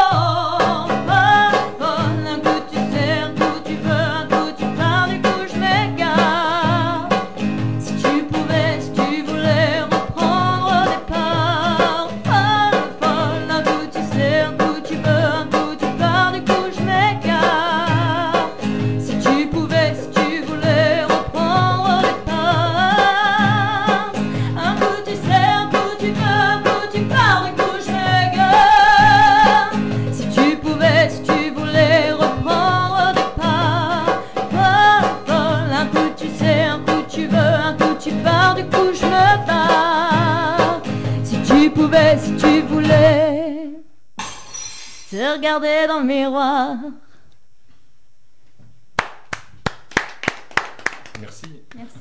dans le miroir.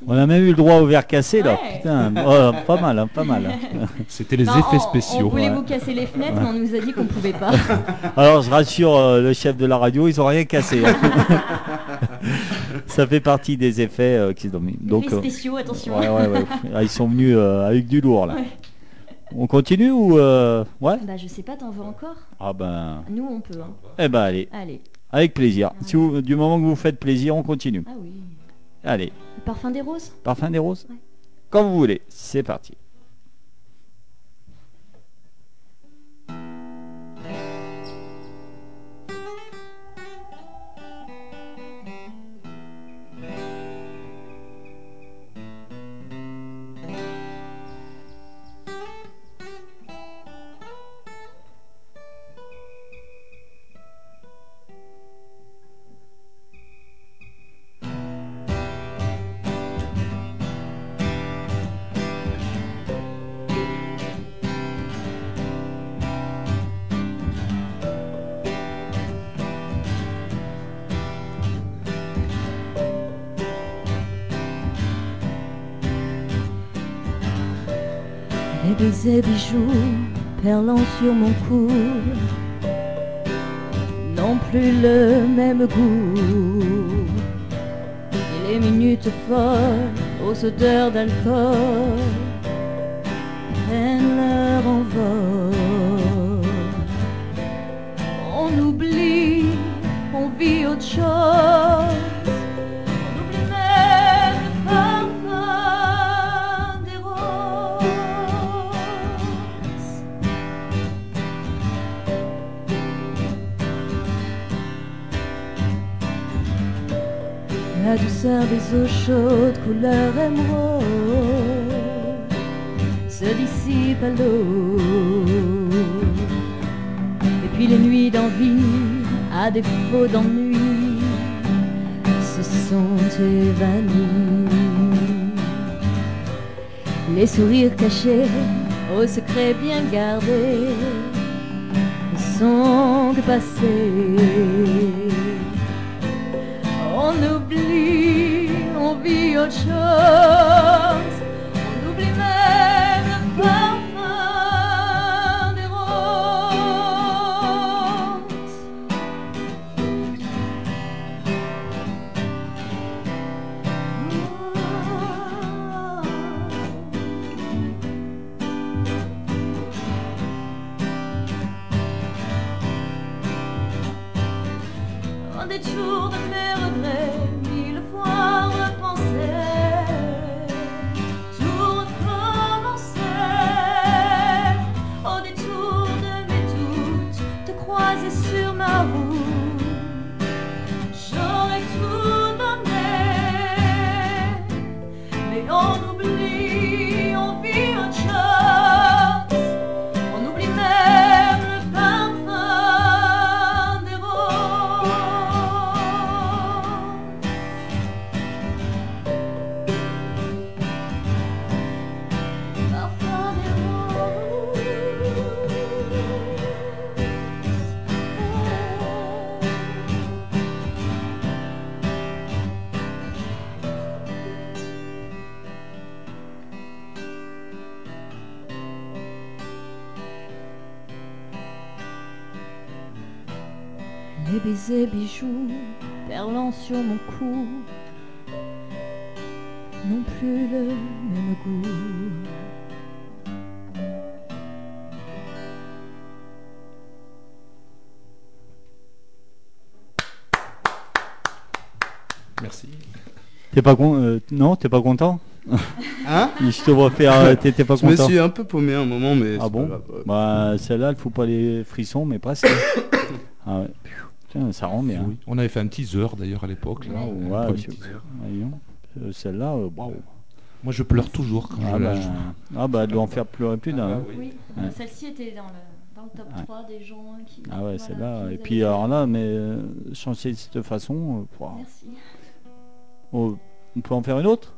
On a même eu le droit au verre cassé là. Oh, pas mal, hein, pas mal. Hein. C'était les effets spéciaux. On, voulait vous casser les fenêtres, mais on nous a dit qu'on ne pouvait pas. Alors je rassure euh, le chef de la radio, ils ont rien cassé. Hein. Ça fait partie des effets euh, qui sont donc, euh, spéciaux, attention. Ah, ils sont venus euh, avec du lourd là. On continue ou euh, ouais? Bah je sais pas, t'en veux encore? Ah ben, Nous on peut. Hein. eh ben allez, Allez. avec plaisir. Si vous- du moment que vous faites plaisir, on continue. Ah oui. Allez, Le parfum des roses? Parfum des roses? Ouais. Quand vous voulez, c'est parti. Baisers bijoux perlant sur mon cou n'ont plus le même goût. Les minutes folles aux odeurs d'alcool prennent leur envol. On oublie, on vit autre chose. Des eaux chaudes, couleur émeraude, se dissipe à l'eau. Et puis les nuits d'envie, à défaut d'ennui, se sont évanouies. Les sourires cachés, aux secrets bien gardés, ne sont que passés. Autre chose. On oublie même le parfum des roses. Mmh. Au détour de mes T'es pas con euh, Non, t'es pas content Hein Je te vois faire. euh, T'étais pas Je me content suis un peu paumé un moment, mais Ah c'est bon pas grave. ouais. Bah celle-là, elle fout pas les frissons, mais presque. ah ouais. Putain, ça rend bien. Oui. On avait fait un teaser d'ailleurs à l'époque. là, un ouais, premier je- teaser. Voyons. Euh, Celle-là, euh, waouh. Moi je pleure toujours quand Ah, je la bah, joue. ah bah, elle doit en faire pleurer plus d'un. Ah, hein. oui. Oui, Ouais. euh, celle-ci était dans le, dans le top Ouais. 3 des gens qui. Ah ouais, voilà, celle-là. Et puis alors là, mais euh, changer de cette façon, euh, pouah. Merci. Oh, on peut en faire une autre?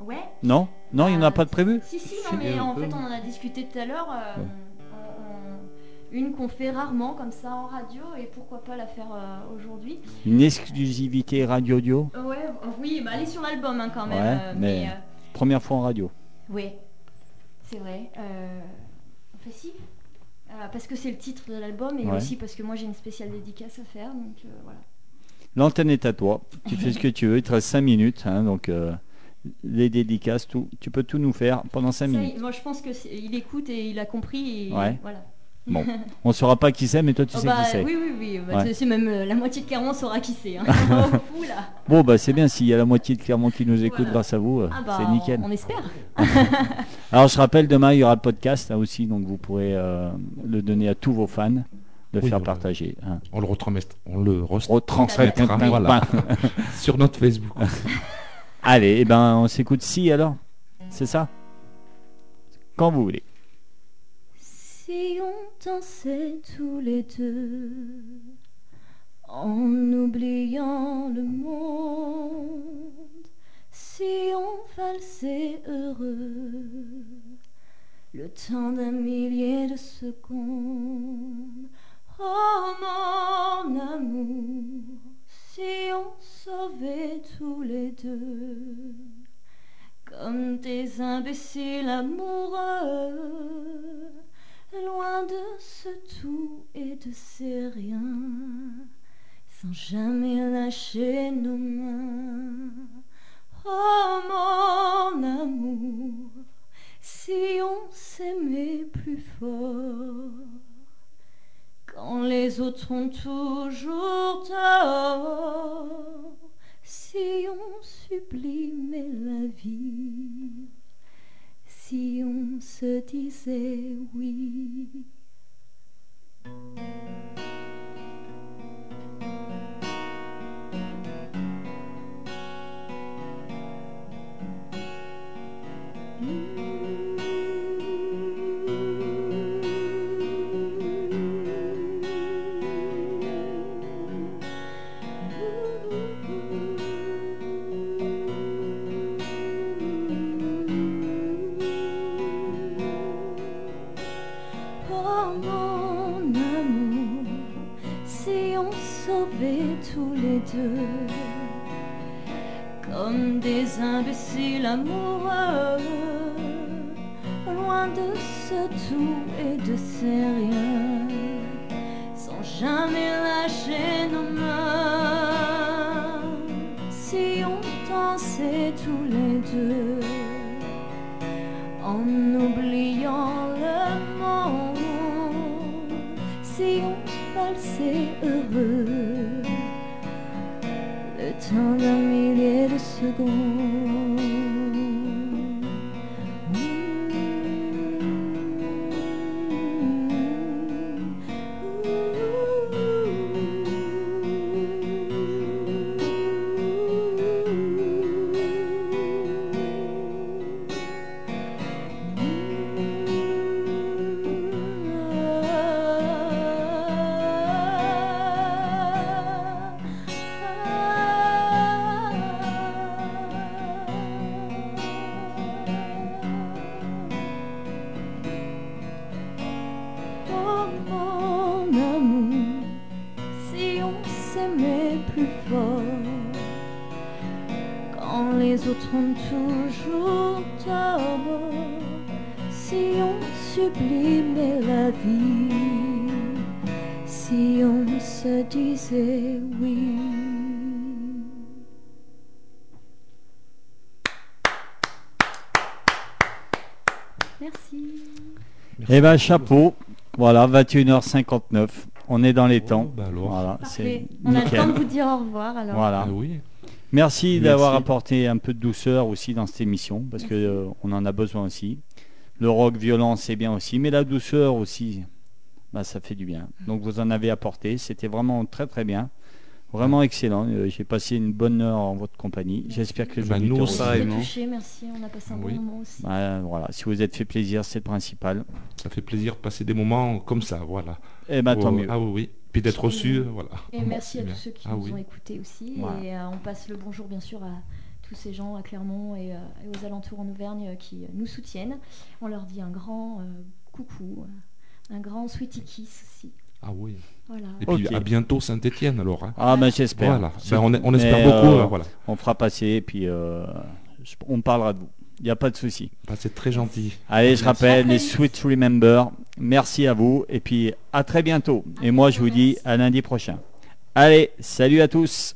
Ouais. Non? Non, il n'y en a Euh, pas de prévu? Si, si, non, mais en fait, on en a discuté tout à l'heure. euh, Ouais. on- on- une qu'on fait rarement comme ça en radio et pourquoi pas la faire euh, aujourd'hui. Une exclusivité radio-audio? Euh, ouais, euh, oui, bah, elle est sur l'album hein, quand même. Ouais, euh, mais- mais, euh, Première fois en radio. oui, c'est vrai. Euh, on fait si Euh, Parce que c'est le titre de l'album et Ouais. aussi parce que moi j'ai une spéciale dédicace à faire. Donc euh, voilà. L'antenne est à toi. Tu fais ce que tu veux. Il te reste 5 minutes. hein, donc, euh, les dédicaces, tout. Tu peux tout nous faire pendant 5 Ça, minutes. moi je pense que c'est- il écoute et il a compris. Et Ouais. Voilà. Bon, on saura pas qui c'est, mais toi, tu Oh, sais bah, qui c'est. oui, oui, oui. bah, Ouais. c'est- même euh, la moitié de Clermont saura qui c'est. Hein. Là. Bon, bah c'est bien. S'il y a la moitié de Clermont qui nous écoute Voilà. grâce à vous, euh, Ah bah, c'est nickel. On, on espère. Alors, je rappelle, demain, il y aura le podcast hein, aussi. Donc, vous pourrez euh, le donner à tous vos fans, de Oui, faire euh, partager. hein. On le retransmettra, on le Retransmettra, retransmettra voilà, sur notre Facebook. Allez, eh ben, on s'écoute si alors. C'est ça? Quand vous voulez. Si on dansait tous les deux, en oubliant le monde, si on valsait heureux, le temps d'un millier de secondes, oh mon amour, si on sauvait tous les deux comme des imbéciles amoureux, loin de ce tout et de ces riens, sans jamais lâcher nos mains. Oh mon amour, si on s'aimait plus fort, quand les autres ont toujours tort, si on sublimait la vie, si on se disait oui. Toujours tort, si on sublimait la vie, si on se disait oui. Merci. Eh ben, chapeau. Voilà, 21h59. On est dans les temps. bah alors. Voilà, c'est On a le nickel. temps de vous dire au revoir alors. Voilà. Ah oui. Merci, Merci. d'avoir apporté un peu de douceur aussi dans cette émission, parce que euh, on en a besoin aussi. Le rock violent, c'est bien aussi, mais la douceur aussi, bah, ça fait du bien. Donc vous en avez apporté, c'était vraiment très très bien, vraiment excellent. Euh, J'ai passé une bonne heure en votre compagnie. J'espère que les Bah, nous aussi. touchés, merci. On a passé un Oui. bon moment aussi. Bah, voilà, si vous êtes fait plaisir, c'est le principal. Ça fait plaisir de passer des moments comme ça, voilà. Eh ben tant Oh, mieux. Ah oui, oui. Puis d'être reçu, voilà. Et merci à tous ceux qui Ah nous oui. ont écoutés aussi. Voilà. Et euh, on passe le bonjour bien sûr à tous ces gens à Clermont et, euh, et aux alentours en Auvergne euh, qui nous soutiennent. On leur dit un grand euh, coucou. un grand Sweetie Kiss aussi. Ah oui. Voilà. Et puis à bientôt Saint-Étienne alors. hein. Ah ben j'espère. Voilà. Ben, on, on espère Mais, beaucoup. euh, voilà. On fera passer et puis euh, je- on parlera de vous. Il n'y a pas de souci. Bah, c'est très gentil. Allez, je rappelle les. Sweet Remember. Merci à vous et puis à très bientôt. Et moi je vous dis à lundi prochain. Allez, salut à tous.